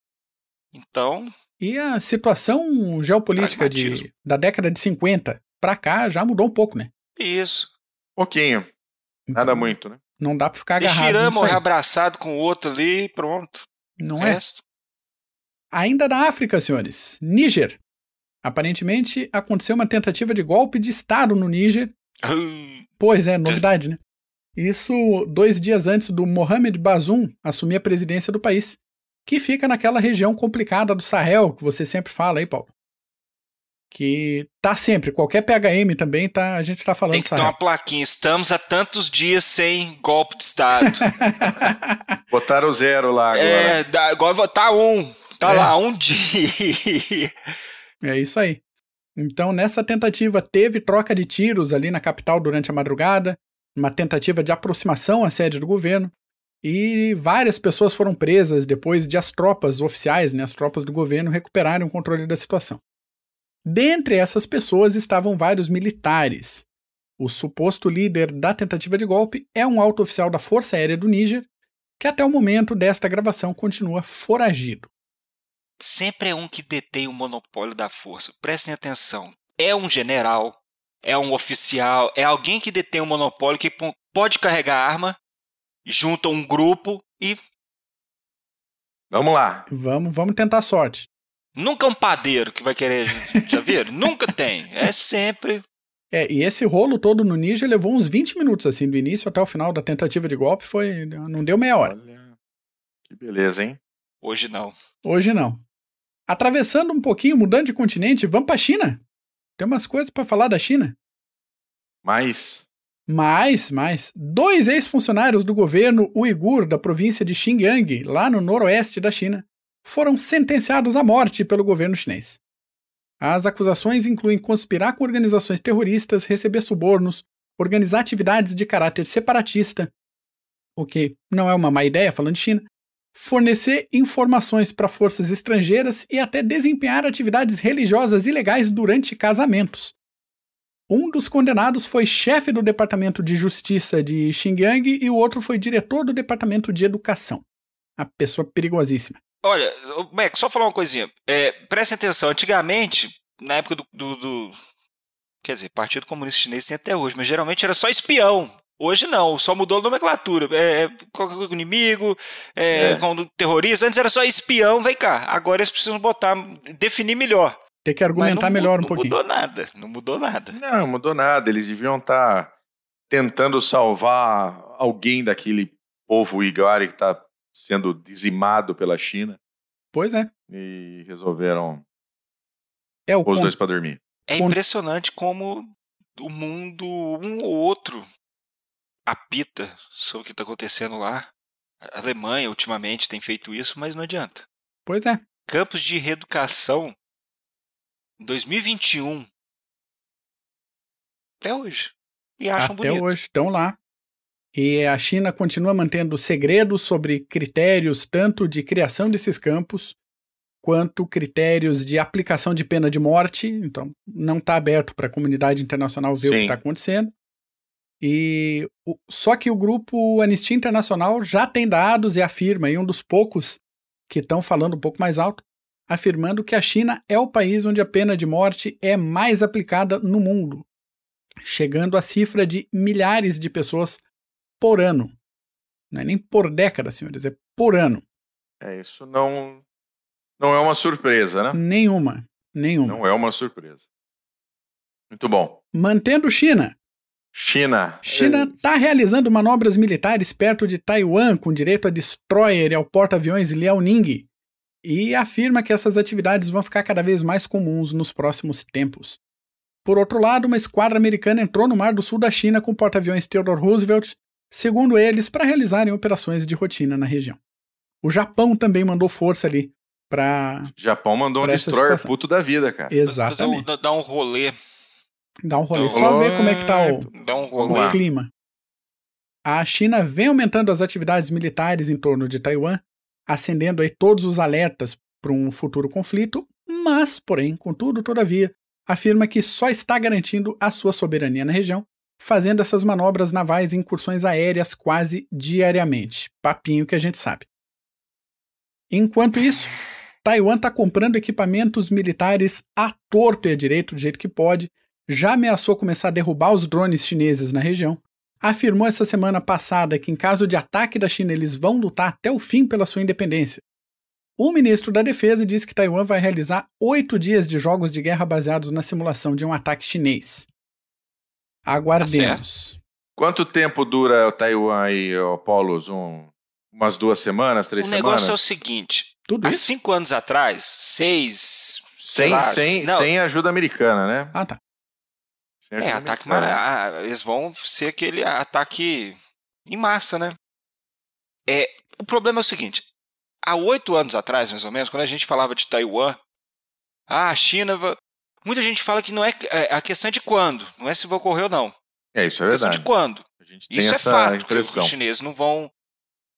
C: Então.
B: E a situação geopolítica de, da década de 50 para cá já mudou um pouco, né?
C: Isso.
A: Pouquinho. Nada então, muito, né?
B: Não dá para ficar agarrado.
C: Morrer abraçado com o outro ali pronto.
B: Não é? Ainda na África, senhores. Níger Aparentemente, aconteceu uma tentativa de golpe de Estado no Níger. pois é, novidade, né? Isso dois dias antes do Mohamed Bazoum assumir a presidência do país, que fica naquela região complicada do Sahel, que você sempre fala aí, Paulo. Que tá sempre, qualquer PHM também, tá, a gente tá falando
C: Tem que ter uma plaquinha, estamos há tantos dias sem golpe de Estado.
A: Botaram zero lá agora. É,
C: agora tá um, tá é. lá, um dia.
B: É isso aí. Então, nessa tentativa, teve troca de tiros ali na capital durante a madrugada, uma tentativa de aproximação à sede do governo, e várias pessoas foram presas depois de as tropas oficiais, né, as tropas do governo, recuperarem o controle da situação. Dentre essas pessoas estavam vários militares. O suposto líder da tentativa de golpe é um alto oficial da Força Aérea do Níger, que até o momento desta gravação continua foragido
C: sempre é um que detém o monopólio da força. Prestem atenção. É um general, é um oficial, é alguém que detém o monopólio que pode carregar arma, junta um grupo e.
A: Vamos lá.
B: Vamos, vamos tentar a sorte.
C: Nunca é um padeiro que vai querer. Já viram? Nunca tem. É sempre.
B: É, e esse rolo todo no Ninja levou uns 20 minutos, assim, do início até o final da tentativa de golpe, foi. Não deu meia hora. Olha,
A: que beleza, hein?
C: Hoje não.
B: Hoje não. Atravessando um pouquinho, mudando de continente, vamos para a China. Tem umas coisas para falar da China.
A: Mais?
B: Mais, mais. Dois ex-funcionários do governo uigur da província de Xinjiang, lá no noroeste da China, foram sentenciados à morte pelo governo chinês. As acusações incluem conspirar com organizações terroristas, receber subornos, organizar atividades de caráter separatista, o que não é uma má ideia falando de China, fornecer informações para forças estrangeiras e até desempenhar atividades religiosas ilegais durante casamentos. Um dos condenados foi chefe do Departamento de Justiça de Xinjiang e o outro foi diretor do Departamento de Educação. A pessoa perigosíssima.
C: Olha, Mac, só falar uma coisinha. É, preste atenção, antigamente, na época do, do, do, Quer dizer, Partido Comunista Chinês tem até hoje, mas geralmente era só espião. Hoje não, só mudou a nomenclatura. É, é qualquer inimigo, é, é. terrorista. Antes era só espião, vem cá. Agora eles precisam botar, definir melhor.
B: Tem que argumentar melhor um
C: não
B: pouquinho.
C: Não mudou nada, não mudou nada.
A: Não, mudou nada. Eles deviam estar tá tentando salvar alguém daquele povo Igari que está sendo dizimado pela China.
B: Pois é.
A: E resolveram
B: é o
A: os dois para dormir.
C: É impressionante como o mundo, um ou outro, apita sobre o que está acontecendo lá. A Alemanha, ultimamente, tem feito isso, mas não adianta.
B: Pois é.
C: Campos de reeducação, em 2021, até hoje. E acham
B: até
C: bonito.
B: hoje, estão lá. E a China continua mantendo segredos sobre critérios tanto de criação desses campos quanto critérios de aplicação de pena de morte. Então, não está aberto para a comunidade internacional ver Sim. o que está acontecendo. E o, só que o grupo Anistia Internacional já tem dados e afirma, e um dos poucos que estão falando um pouco mais alto, afirmando que a China é o país onde a pena de morte é mais aplicada no mundo, chegando à cifra de milhares de pessoas por ano. Não é nem por década, senhores, é por ano.
A: É, isso não, não é uma surpresa, né?
B: Nenhuma. Nenhuma.
A: Não é uma surpresa. Muito bom.
B: Mantendo China.
A: China.
B: China está realizando manobras militares perto de Taiwan com direito a destroyer e ao porta-aviões Liaoning e afirma que essas atividades vão ficar cada vez mais comuns nos próximos tempos. Por outro lado, uma esquadra americana entrou no mar do sul da China com o porta-aviões Theodore Roosevelt, segundo eles, para realizarem operações de rotina na região. O Japão também mandou força ali para.
A: Japão mandou um destroyer puto da vida, cara.
B: Exatamente.
C: Dá um rolê
B: Dá um rolê. Só ver como é que tá o,
C: Dá um rolê.
B: o clima. A China vem aumentando as atividades militares em torno de Taiwan, acendendo aí todos os alertas para um futuro conflito, mas, porém, contudo, todavia, afirma que só está garantindo a sua soberania na região, fazendo essas manobras navais e incursões aéreas quase diariamente. Papinho que a gente sabe. Enquanto isso, Taiwan está comprando equipamentos militares à torto e à direito, do jeito que pode, já ameaçou começar a derrubar os drones chineses na região, afirmou essa semana passada que, em caso de ataque da China, eles vão lutar até o fim pela sua independência. O ministro da Defesa disse que Taiwan vai realizar oito dias de jogos de guerra baseados na simulação de um ataque chinês. Aguardemos.
A: Tá Quanto tempo dura o Taiwan e Polos? Um, umas duas semanas, três semanas?
C: O negócio é o seguinte:
B: Tudo
C: há
B: isso?
C: cinco anos atrás, seis.
A: Sem,
C: lá,
A: sem,
C: não,
A: sem ajuda americana, né?
B: Ah, tá.
A: Sem
C: É, ataque. ah, Eles vão ser aquele ataque em massa, né? É, o problema é o seguinte: há oito anos atrás, mais ou menos, quando a gente falava de Taiwan, ah, a China. Muita gente fala que não é, é a questão é de quando, não é se vai ocorrer ou não.
A: É, isso é
C: A questão
A: verdade.
C: de quando.
A: A gente tem
C: Isso é fato, que
A: impressão.
C: os chineses não vão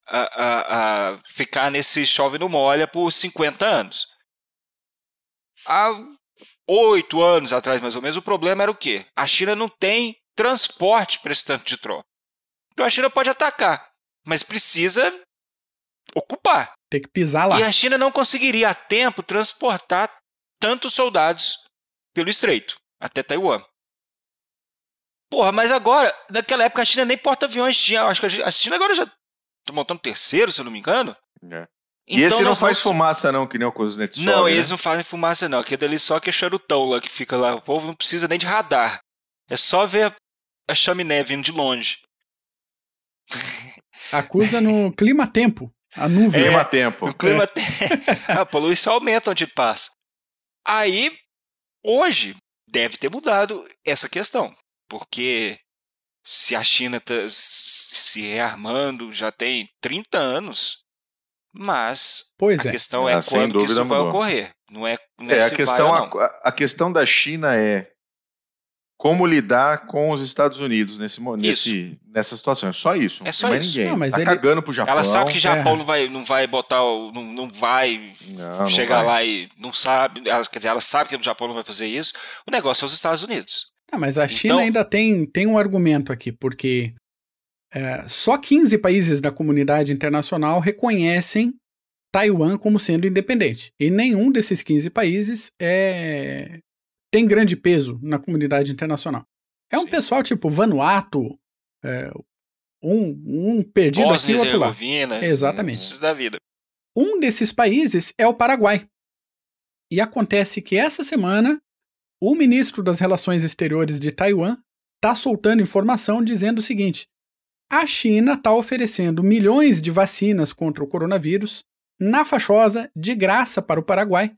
C: ah, ah, ah, ficar nesse chove no molha por 50 anos. Há oito anos atrás, mais ou menos, o problema era o quê? A China não tem transporte para esse tanto de tropa. Então a China pode atacar, mas precisa ocupar.
B: Tem que pisar lá.
C: E a China não conseguiria a tempo transportar tantos soldados pelo estreito até Taiwan. Porra, mas agora, naquela época a China nem porta-aviões tinha. Acho que a China- agora já tá montando terceiro, se eu não me engano.
A: É. E esse não faz
C: vamos-
A: fumaça, não, que nem o Kuznetsov.
C: Não,
A: né?
C: eles não fazem fumaça, não. Aquele dali só que é charutão lá que fica lá. O povo não precisa nem de radar. É só ver a chaminé vindo de longe.
B: Acusa no clima-tempo. A nuvem.
A: Clima tempo.
C: O clima tem... a poluição aumenta onde passa. Aí, hoje, deve ter mudado essa questão. Porque se a China está se rearmando já tem 30 anos, mas
B: Pois
C: a
B: é.
C: questão
A: Ah,
C: é
A: sem
C: quando que isso vai
A: mudou.
C: ocorrer. Não é, não é,
A: é a questão a, a, questão da China é como lidar com os Estados Unidos nesse, nesse nessa situação. É só isso.
C: É só isso.
A: Ninguém. Não, mas tá ele... cagando pro Japão.
C: Ela sabe que o Japão é. não vai não vai botar não, não vai não, chegar não vai. lá e não sabe, ela, quer dizer, ela sabe que o Japão não vai fazer isso. O negócio é os Estados Unidos.
B: Ah, mas a China então, ainda tem, tem um argumento aqui, porque é, só 15 países da comunidade internacional reconhecem Taiwan como sendo independente. E nenhum desses 15 países é, tem grande peso na comunidade internacional. É um Sim. pessoal tipo Vanuatu, é, um, um perdido Bósnia aqui, outro lá. Exatamente.
C: Da vida.
B: Um desses países é o Paraguai. E acontece que essa semana o ministro das Relações Exteriores de Taiwan está soltando informação dizendo o seguinte: a China está oferecendo milhões de vacinas contra o coronavírus na fachosa de graça para o Paraguai,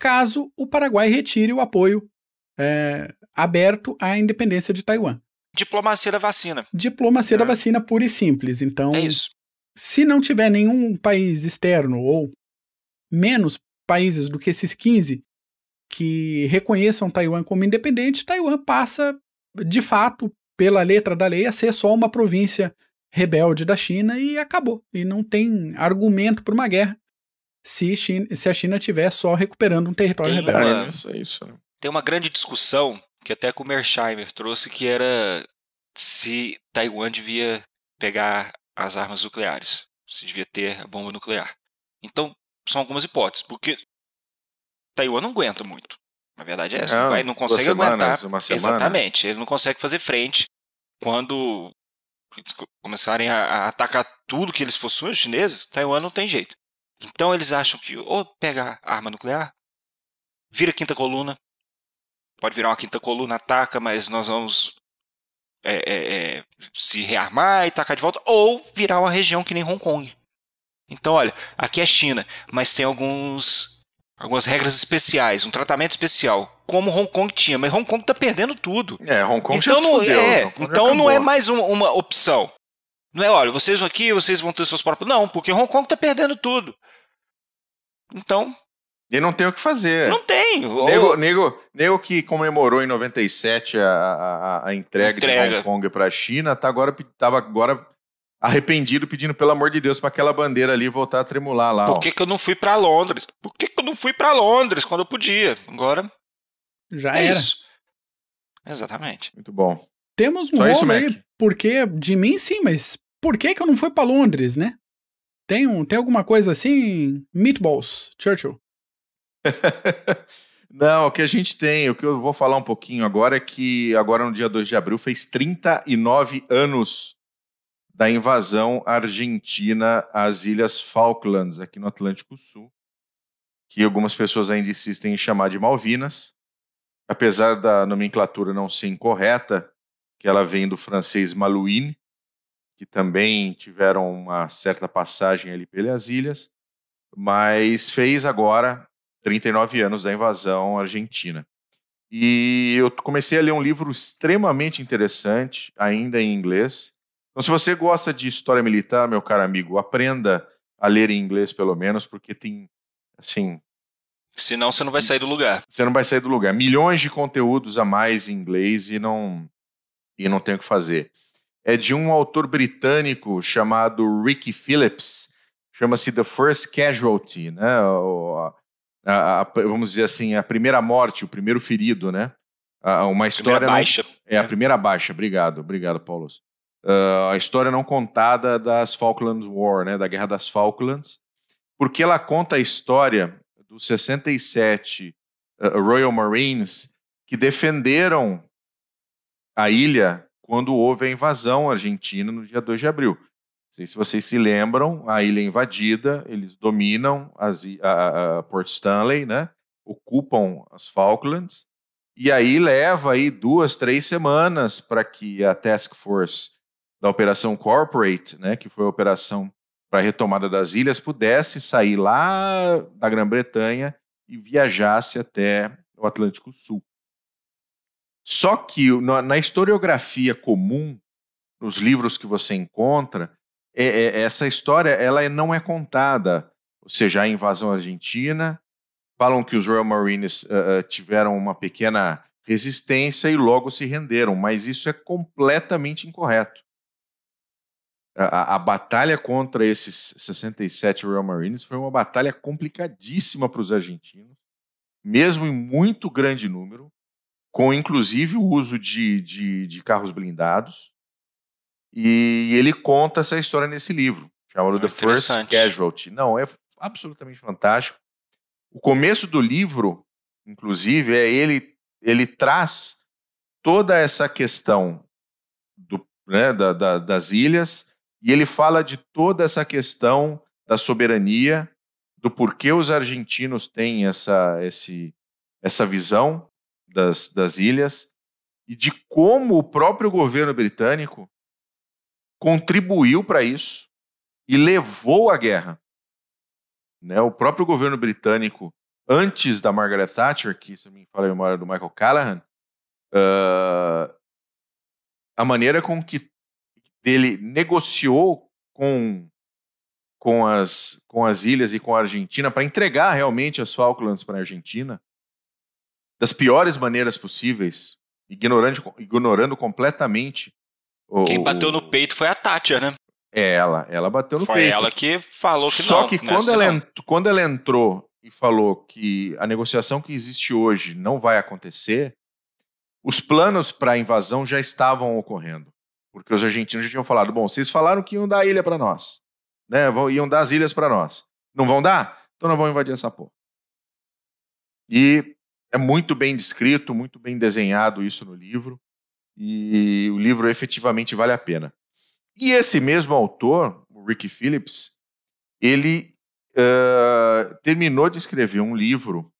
B: caso o Paraguai retire o apoio é, aberto à independência de Taiwan.
C: Diplomacia da vacina.
B: Diplomacia é. da vacina pura e simples. Então,
C: é isso.
B: se não tiver nenhum país externo ou menos países do que esses 15 que reconheçam Taiwan como independente, Taiwan passa, de fato, pela letra da lei, a ser só uma província rebelde da China e acabou. E não tem argumento para uma guerra se, China, se a China estiver só recuperando um território tem rebelde.
A: Uma, isso, isso. Né?
C: Tem uma grande discussão que até que o Mersheimer trouxe, que era se Taiwan devia pegar as armas nucleares, se devia ter a bomba nuclear. Então, são algumas hipóteses, porque Taiwan não aguenta muito. Na verdade é essa. Não, vai, não consegue semanas, aguentar. Exatamente. Ele não consegue fazer frente quando começarem a, a, atacar tudo que eles possuem, os chineses, Taiwan não tem jeito. Então eles acham que ou pega arma nuclear, vira quinta coluna, pode virar uma quinta coluna, ataca, mas nós vamos é, é, é, se rearmar e tacar de volta, ou virar uma região que nem Hong Kong. Então, olha, aqui é China, mas tem alguns algumas regras especiais, um tratamento especial, como Hong Kong tinha, mas Hong Kong está perdendo tudo.
A: É, Hong Kong
C: então
A: já
C: não,
A: fudeu,
C: é, então não é mais uma, uma opção. Não é, olha, vocês aqui, vocês vão ter seus próprios. Não, porque Hong Kong está perdendo tudo. Então.
A: E não tem o que fazer.
C: Não tem.
A: Nego, nego, nego que comemorou em 97 a, a, a entrega, entrega, de Hong Kong para a China, tá agora, tava agora arrependido pedindo pelo amor de Deus para aquela bandeira ali voltar a tremular lá.
C: Por que, que eu não fui para Londres? Por que, que eu não fui para Londres quando eu podia? Agora
B: já é era. Isso.
C: Exatamente.
A: Muito bom.
B: Temos um Só rolo aí, porque de mim sim, mas por que que eu não fui para Londres, né? Tem, um, tem alguma coisa assim? Meatballs, Churchill.
A: Não, o que a gente tem, o que eu vou falar um pouquinho agora é que agora no dia 2 de abril fez 39 anos da invasão argentina às Ilhas Falklands, aqui no Atlântico Sul, que algumas pessoas ainda insistem em chamar de Malvinas, apesar da nomenclatura não ser incorreta, que ela vem do francês Malouine, que também tiveram uma certa passagem ali pelas ilhas, mas fez agora 39 anos da invasão argentina. E eu comecei a ler um livro extremamente interessante, ainda em inglês, então, se você gosta de história militar, meu caro amigo, aprenda a ler em inglês pelo menos, porque tem, assim.
C: Senão você não vai sair do lugar.
A: Você não vai sair do lugar. Milhões de conteúdos a mais em inglês e não, e não tem o que fazer. É de um autor britânico chamado Ricky Phillips, chama-se The First Casualty, né? A, a, vamos dizer assim, a primeira morte, o primeiro ferido, né? uma história.
C: Primeira baixa.
A: Não, é a primeira baixa. Obrigado, obrigado, Paulo uh, a história não contada das Falklands War, né, da Guerra das Falklands, porque ela conta a história dos 67 uh, Royal Marines que defenderam a ilha quando houve a invasão argentina no dia 2 de abril. Não sei se vocês se lembram, a ilha é invadida, eles dominam as, a, a Port Stanley, né? ocupam as Falklands, e aí leva aí duas, três semanas para que a Task Force da Operação Corporate, né, que foi a operação para a retomada das ilhas, pudesse sair lá da Grã-Bretanha e viajasse até o Atlântico Sul. Só que na historiografia comum, nos livros que você encontra, é, é, essa história ela não é contada. Ou seja, a invasão argentina, falam que os Royal Marines uh, tiveram uma pequena resistência e logo se renderam, mas isso é completamente incorreto. A, a, batalha contra esses 67 Royal Marines foi uma batalha complicadíssima para os argentinos, mesmo em muito grande número, com inclusive o uso de, de, de carros blindados. E ele conta essa história nesse livro, chamado The First Casualty. Não, é absolutamente fantástico. O começo do livro, inclusive, é ele, ele traz toda essa questão do, né, da, da, das ilhas e ele fala de toda essa questão da soberania, do porquê os argentinos têm essa, esse, essa visão das, das ilhas e de como o próprio governo britânico contribuiu para isso e levou à guerra. Né? O próprio governo britânico, antes da Margaret Thatcher, que se me fala a memória do Michael Callahan, uh, a maneira com que ele negociou com, com, as, com as ilhas e com a Argentina para entregar realmente as Falklands para a Argentina das piores maneiras possíveis, ignorando, ignorando completamente.
C: O, Quem bateu no peito foi a Thatcher, né?
A: É ela, ela bateu no
C: foi
A: peito.
C: Foi ela que falou que
A: Só
C: não.
A: que quando ela, entrou, quando ela entrou e falou que a negociação que existe hoje não vai acontecer, os planos para a invasão já estavam ocorrendo. Porque os argentinos já tinham falado: bom, vocês falaram que iam dar a ilha para nós, né? Iam dar as ilhas para nós. Não vão dar? Então não vamos invadir essa porra. E é muito bem descrito, muito bem desenhado isso no livro. E o livro efetivamente vale a pena. E esse mesmo autor, o Ricky Phillips, ele uh, terminou de escrever um livro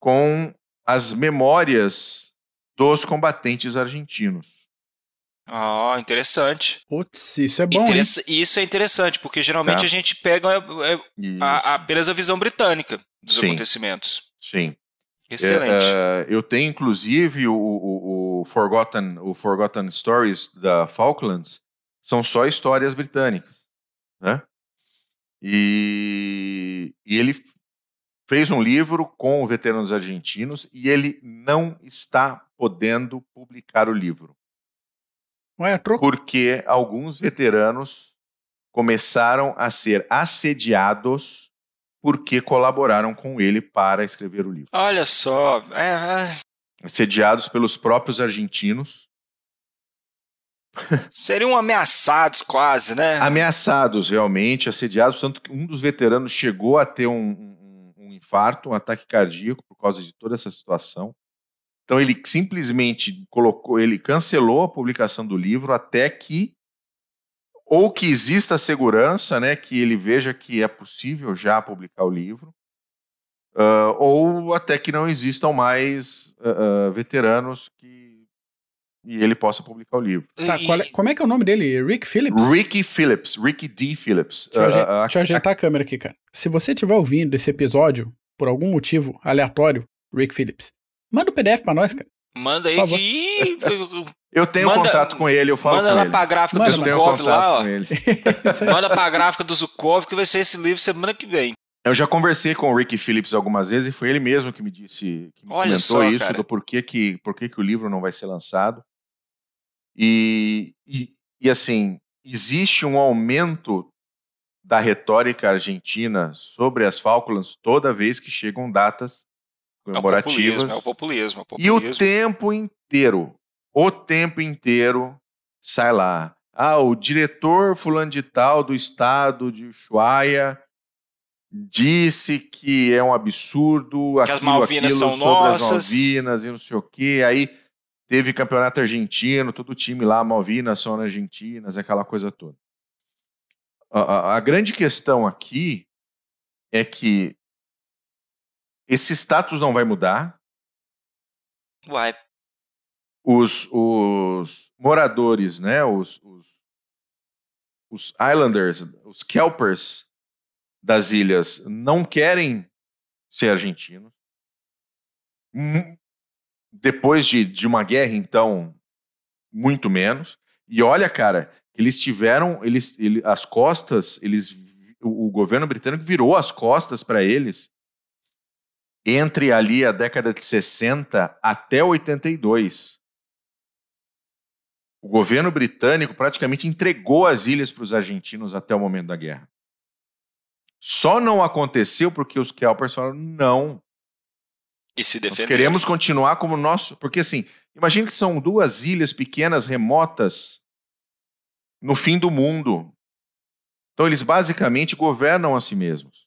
A: com as memórias dos combatentes argentinos.
C: Ah, oh, interessante.
B: Putz, isso é bom.
C: Interessa isso é interessante, porque geralmente tá. a gente pega é, é, a, apenas a visão britânica dos
A: Sim.
C: acontecimentos.
A: Sim.
C: Excelente.
A: É, eu tenho inclusive o, o, o, Forgotten, o Forgotten Stories da Falklands, são só histórias britânicas. Né? E, e ele fez um livro com veteranos argentinos e ele não está podendo publicar o livro.
B: Ué, troco.
A: Porque alguns veteranos começaram a ser assediados porque colaboraram com ele para escrever o livro.
C: Olha só, é,
A: é... assediados pelos próprios argentinos.
C: Seriam ameaçados quase, né?
A: Ameaçados, realmente, assediados, tanto que um dos veteranos chegou a ter um, um, um infarto, um ataque cardíaco por causa de toda essa situação. Então ele simplesmente colocou, ele cancelou a publicação do livro até que ou que exista segurança, né, que ele veja que é possível já publicar o livro, uh, ou até que não existam mais uh, uh, veteranos que e ele possa publicar o livro.
B: Tá, é, como é que é o nome dele? Rick Phillips?
A: Ricky Phillips, Ricky D. Phillips.
B: Deixa eu, ajeitar, deixa eu ajeitar a câmera aqui, cara. Se você estiver ouvindo esse episódio, por algum motivo aleatório, Rick Phillips, manda o um PDF pra nós, cara.
C: Manda aí que.
A: eu tenho manda, contato com ele, eu falo
C: manda
A: com
C: lá
A: ele.
C: pra gráfica
A: manda
C: do Zukov lá, ó. manda pra gráfica do Zukov que vai ser esse livro semana que vem.
A: Eu já conversei com o Ricky Phillips algumas vezes e foi ele mesmo que me disse, que me
C: Olha
A: comentou
C: só,
A: isso,
C: cara.
A: do porquê que, porquê que o livro não vai ser lançado. E, e, e assim, existe um aumento da retórica argentina sobre as Falklands toda vez que chegam datas comemorativas.
C: É o populismo, é o populismo, é o
A: E o tempo inteiro, o tempo inteiro, sai lá. Ah, o diretor fulano de tal do estado de Ushuaia disse que é um absurdo
C: que
A: aquilo,
C: as Malvinas
A: aquilo
C: são
A: sobre
C: nossas.
A: as Malvinas e não sei o quê. Aí teve campeonato argentino, todo o time lá, Malvinas são argentinas, aquela coisa toda. A, a, a grande questão aqui é que esse status não vai mudar.
C: Vai.
A: Os, os moradores, né, os, os, os Islanders, os Kelpers das ilhas não querem ser argentinos. Hum, Depois de, de uma guerra, então, muito menos. E olha, cara, eles tiveram, eles, ele, as costas, eles, o, o governo britânico virou as costas para eles entre ali a década de 60 até 82. O governo britânico praticamente entregou as ilhas para os argentinos até o momento da guerra. Só não aconteceu porque os Kelpers falaram não.
C: E se defenderam.
A: Nós queremos continuar como nosso. Porque assim, imagine que são duas ilhas pequenas, remotas, no fim do mundo. Então eles basicamente governam a si mesmos.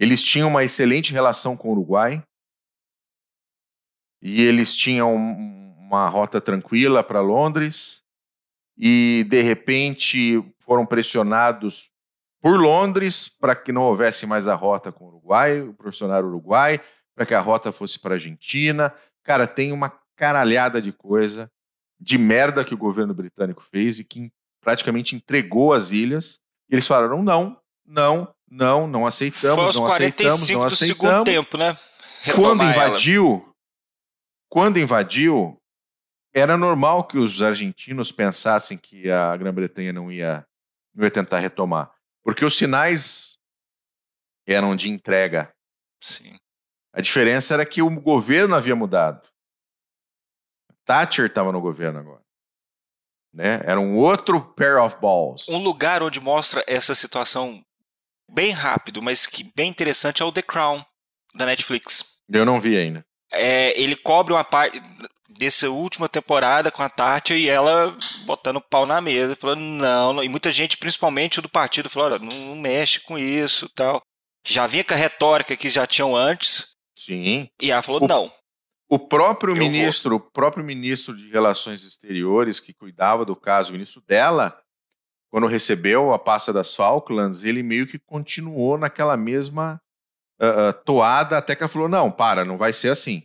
A: Eles tinham uma excelente relação com o Uruguai. E eles tinham uma rota tranquila para Londres. E, de repente, foram pressionados por Londres para que não houvesse mais a rota com o Uruguai, o Uruguai para que a rota fosse para a Argentina. Cara, tem uma caralhada de coisa, de merda que o governo britânico fez e que praticamente entregou as ilhas. E eles falaram: não, não, não, não aceitamos, não aceitamos, não aceitamos. segundo
C: tempo, né?
A: Retomar quando invadiu, ela. quando invadiu, era normal que os argentinos pensassem que a Grã-Bretanha não ia, não ia tentar retomar, porque os sinais eram de entrega.
C: Sim.
A: A diferença era que o governo havia mudado. Thatcher estava no governo agora. Né? Era um outro pair of balls.
C: Um lugar onde mostra essa situação bem rápido, mas que bem interessante é o The Crown da Netflix.
A: Eu não vi ainda.
C: É, ele cobre uma parte dessa última temporada com a Tati e ela botando pau na mesa, falando não, não, e muita gente, principalmente do partido, falou, olha, não, mexe com isso, tal. Já vinha com a retórica que já tinham antes.
A: Sim.
C: E ela falou, o, não.
A: O próprio ministro, vou. o próprio ministro de Relações Exteriores que cuidava do caso, o ministro dela, quando recebeu a pasta das Falklands, ele meio que continuou naquela mesma uh, toada até que ela falou: não, para, não vai ser assim.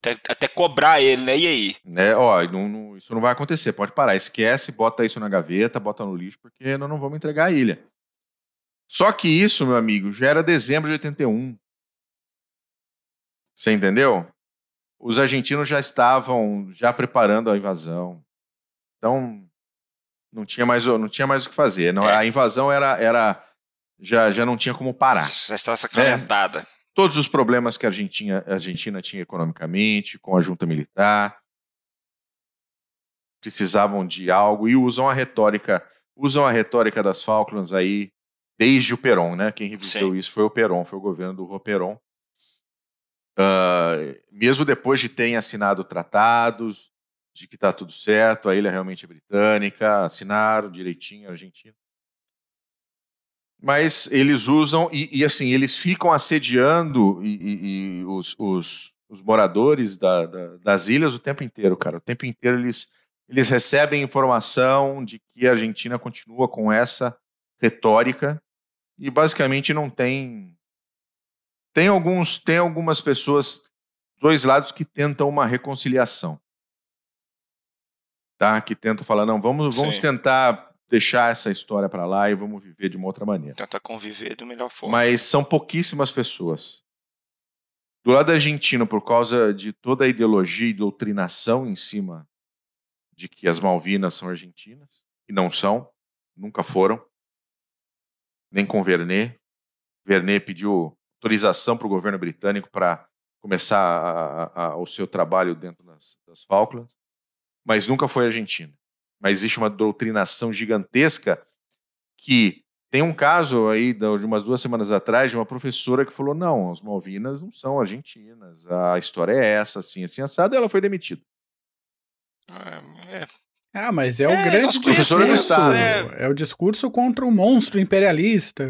C: Até, até cobrar ele, né? E aí?
A: Né? Ó, não, não, isso não vai acontecer, pode parar. Esquece, bota isso na gaveta, bota no lixo, porque nós não vamos entregar a ilha. Só que isso, meu amigo, já era dezembro de 81. Você entendeu? Os argentinos já estavam já preparando a invasão. Então, não tinha mais, não tinha mais o que fazer. Não, é. A invasão era, era já, já não tinha como parar.
C: Já estava sacramentada.
A: É. Todos os problemas que a Argentina, a Argentina tinha economicamente, com a junta militar, precisavam de algo e usam a retórica, usam a retórica das Falklands aí desde o Perón, né? Quem revisou isso foi o Perón, foi o governo do Roperón. Uh, ah, mesmo depois de terem assinado tratados, de que está tudo certo, a ilha realmente é britânica, assinaram direitinho, Argentina. Mas eles usam, e, e assim, eles ficam assediando e, e, os, os, os, moradores da, da, das ilhas o tempo inteiro, cara. O tempo inteiro eles, eles recebem informação de que a Argentina continua com essa retórica e basicamente não tem. Tem, alguns, tem algumas pessoas, dois lados, que tentam uma reconciliação tá? Que tentam falar, não, vamos, vamos tentar deixar essa história para lá e vamos viver de uma outra maneira.
C: Tentar conviver da melhor forma.
A: Mas são pouquíssimas pessoas. Do lado argentino, por causa de toda a ideologia e doutrinação em cima de que as Malvinas são argentinas, e não são, nunca foram, nem com Vernet. Vernet pediu autorização para o governo britânico para começar a, a, a, o seu trabalho dentro das, das Falklands mas nunca foi Argentina. Mas existe uma doutrinação gigantesca que tem um caso aí de umas duas semanas atrás de uma professora que falou: não, as Malvinas não são argentinas, a história é essa, assim, assim, assada, e ela foi demitida.
B: É. Ah, mas é, é o grande discurso. É... é... o discurso contra o monstro imperialista.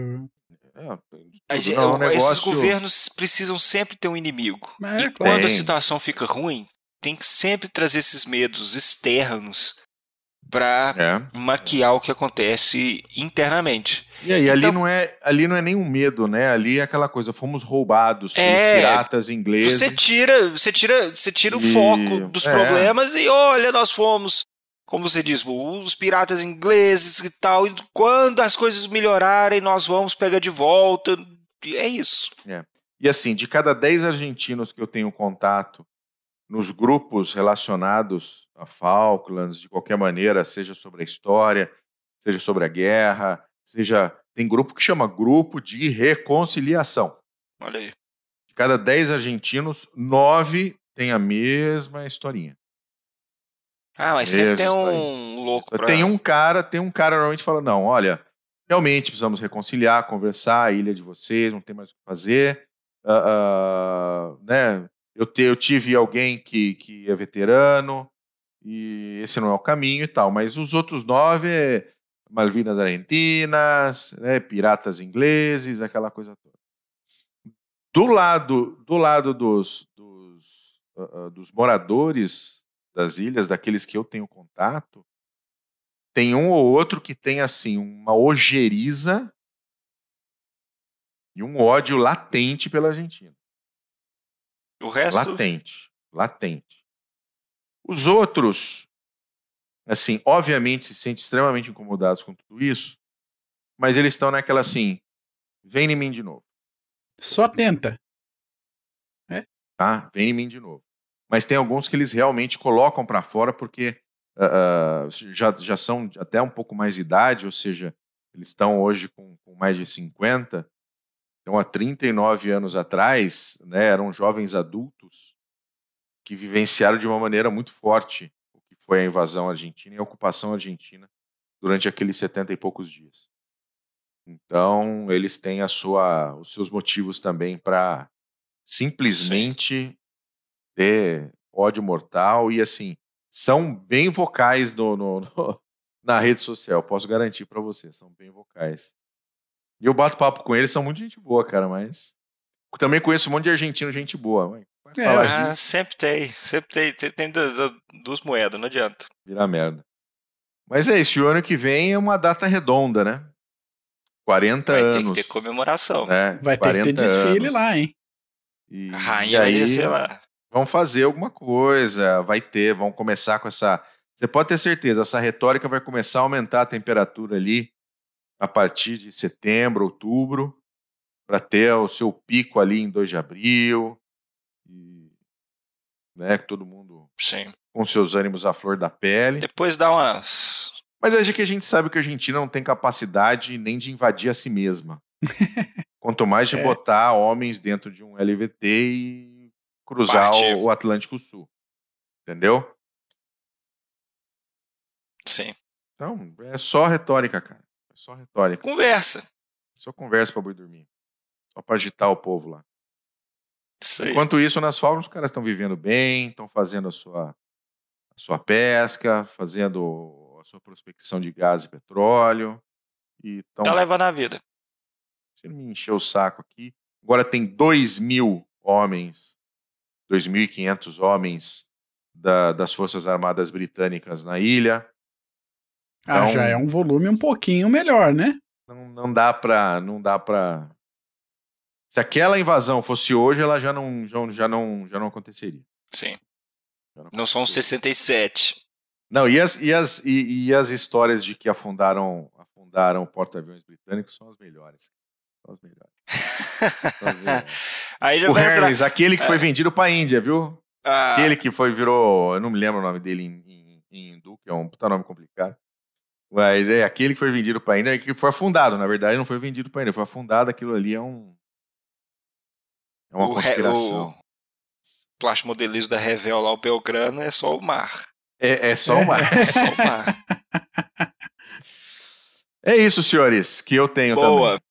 C: É, é um negócio... Esses governos precisam sempre ter um inimigo. É, e quando a situação fica ruim, tem que sempre trazer esses medos externos para é. maquiar o que acontece internamente.
A: E aí, então, ali, não é, ali não é nenhum medo, né? Ali é aquela coisa, fomos roubados pelos é, piratas ingleses.
C: Você tira, você tira, você tira e, o foco dos é. problemas e olha, nós fomos, como você diz, os piratas ingleses e tal, e quando as coisas melhorarem, nós vamos pegar de volta. É isso.
A: É. E assim, de cada 10 argentinos que eu tenho contato nos grupos relacionados a Falklands, de qualquer maneira, seja sobre a história, seja sobre a guerra, seja tem grupo que chama Grupo de Reconciliação.
C: Olha aí.
A: De cada 10 argentinos, 9 têm a mesma historinha.
C: Ah, mas sempre tem um louco
A: pra... Tem um cara, tem um cara normalmente fala, não, olha, realmente precisamos reconciliar, conversar, a ilha de vocês, não tem mais o que fazer. Uh, uh, né? Eu, te, eu tive alguém que, que é veterano, e esse não é o caminho e tal, mas os outros nove é Malvinas Argentinas, né, piratas ingleses, aquela coisa toda. Do lado, do lado dos, dos, uh, dos moradores das ilhas, daqueles que eu tenho contato, tem um ou outro que tem assim uma ojeriza e um ódio latente pela Argentina.
C: O resto.
A: Latente. Latente. Os outros, assim, obviamente se sentem extremamente incomodados com tudo isso, mas eles estão naquela assim: vem em mim de novo.
B: Só tenta.
A: É? Tá? Vem em mim de novo. Mas tem alguns que eles realmente colocam para fora porque uh, já, já são até um pouco mais idade, ou seja, eles estão hoje com, com mais de 50, então, há 39 anos atrás, né, eram jovens adultos que vivenciaram de uma maneira muito forte o que foi a invasão argentina e a ocupação argentina durante aqueles 70 e poucos dias. Então, eles têm a sua, os seus motivos também para simplesmente Sim. ter ódio mortal e assim são bem vocais no, no, no na rede social. Posso garantir para você, são bem vocais. E eu bato papo com eles, são muito gente boa, cara, mas. Também conheço um monte de argentino, gente boa.
C: É, ah, sempre tem, sempre tem, tem, tem duas, duas, moedas, não adianta.
A: Vira merda. Mas é isso, o ano que vem é uma data redonda, né? 40
C: vai
A: anos.
C: Vai ter que ter comemoração.
A: Né?
B: Vai ter que ter desfile anos. lá, hein?
C: E, a rainha
A: e
C: aí, vai lá.
A: Vão fazer alguma coisa, vai ter, vão começar com essa. Você pode ter certeza, essa retórica vai começar a aumentar a temperatura ali a partir de setembro, outubro, para ter o seu pico ali em 2 de abril, e, né, todo mundo
C: Sim.
A: com seus ânimos à flor da pele.
C: Depois dá umas.
A: Mas é que a gente sabe que a Argentina não tem capacidade nem de invadir a si mesma. Quanto mais de é. botar homens dentro de um LVT e cruzar o, o Atlântico Sul. Entendeu?
C: Sim.
A: Então, é só retórica, cara. Só retórica.
C: Conversa.
A: Só conversa pra boi dormir. Só pra agitar o povo lá.
C: Isso
A: Enquanto isso, nas fábricas, os caras estão vivendo bem, estão fazendo a sua, a sua pesca, fazendo a sua prospecção de gás e petróleo. E tão...
C: Tá levando a vida.
A: Você não me encheu o saco aqui. Agora tem 2 mil homens, 2.500 homens da, das Forças Armadas Britânicas na ilha.
B: Ah, então, já é um volume um pouquinho melhor, né?
A: Não, não dá pra. Não dá pra. Se aquela invasão fosse hoje, ela já não, já, já não, já não aconteceria.
C: Sim. Não, não, são 67.
A: Não, e as, e, as, e, e as histórias de que afundaram, afundaram porta-aviões britânicos são as melhores. São as melhores. São as melhores.
C: Aí já
A: o Hermes, entrar... aquele que foi é. vendido para a Índia, viu? Ah. Aquele que foi, virou. Eu não me lembro o nome dele em, em, em hindu, que é um puta nome complicado. Mas é aquele que foi vendido para a Índia, que foi afundado, na verdade, não foi vendido para a Índia, foi afundado. Aquilo ali é um. É uma o conspiração. Re, o
C: plástico modelismo da Revel lá, o Belgrano, é só o mar.
A: É, é só o mar.
C: É só o mar.
A: é isso, senhores, que eu tenho
C: Boa.
A: também.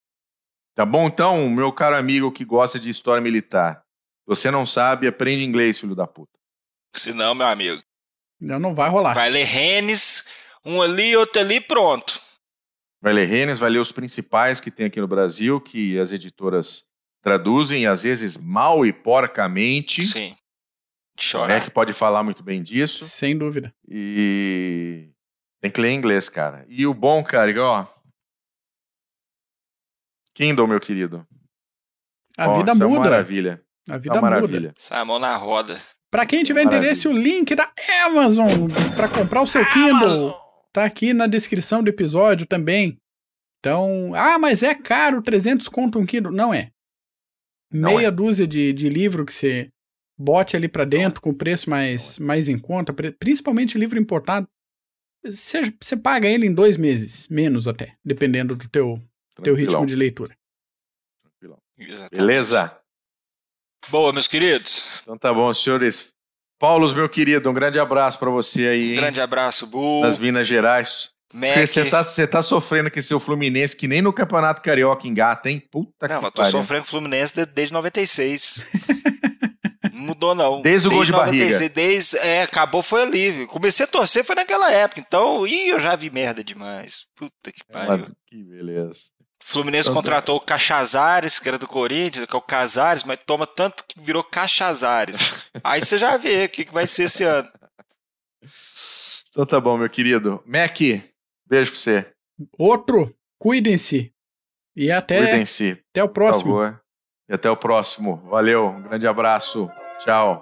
A: Tá bom, então, meu caro amigo que gosta de história militar. Você não sabe, aprende inglês, filho da puta.
C: Se não, meu amigo.
B: Não, não vai rolar.
C: Vai ler Rennes um ali, outro ali, pronto.
A: Vai ler Rennes, vai ler os principais que tem aqui no Brasil, que as editoras traduzem, às vezes mal e porcamente.
C: Sim. Chorar.
A: É que pode falar muito bem disso.
B: Sem dúvida.
A: E tem que ler inglês, cara. E o bom, cara, ó. Kindle, meu querido.
B: A ó, vida muda. É
A: uma maravilha.
B: A vida é uma maravilha.
C: Sai a mão na roda.
B: Para quem tiver interesse, o link da Amazon para comprar o seu Kindle. Tá aqui na descrição do episódio também. Então, ah, mas é caro, 300 conto um quilo. Não é. Não Meia é. dúzia de, de livro que você bote ali para dentro com preço mais, é. mais em conta, principalmente livro importado. Você, você paga ele em dois meses, menos até, dependendo do teu, teu ritmo de leitura.
A: Tranquilão. Beleza?
C: Boa, meus queridos.
A: Então tá bom, senhores. Paulo, meu querido, um grande abraço para você aí.
C: Um grande abraço, Bu.
A: Nas Minas Gerais. Você tá, tá sofrendo com seu Fluminense que nem no Campeonato Carioca engata, hein? Puta
C: não,
A: que
C: mas tô sofrendo com o Fluminense desde 96. não mudou, não.
A: Desde o gol de 96, barriga.
C: Desde, é, acabou, foi ali. Comecei a torcer, foi naquela época. Então, ih, eu já vi merda demais. Puta que pariu.
A: que beleza.
C: Fluminense então, contratou o Cachazares, que era do Corinthians, que é o Casares, mas toma tanto que virou Cachazares. Aí você já vê o que, que vai ser esse ano.
A: Então tá bom, meu querido. Mac, beijo pra você.
B: Outro, cuidem-se. E até,
A: cuidem-se.
B: até o próximo.
A: Por favor. E até o próximo. Valeu, um grande abraço. Tchau.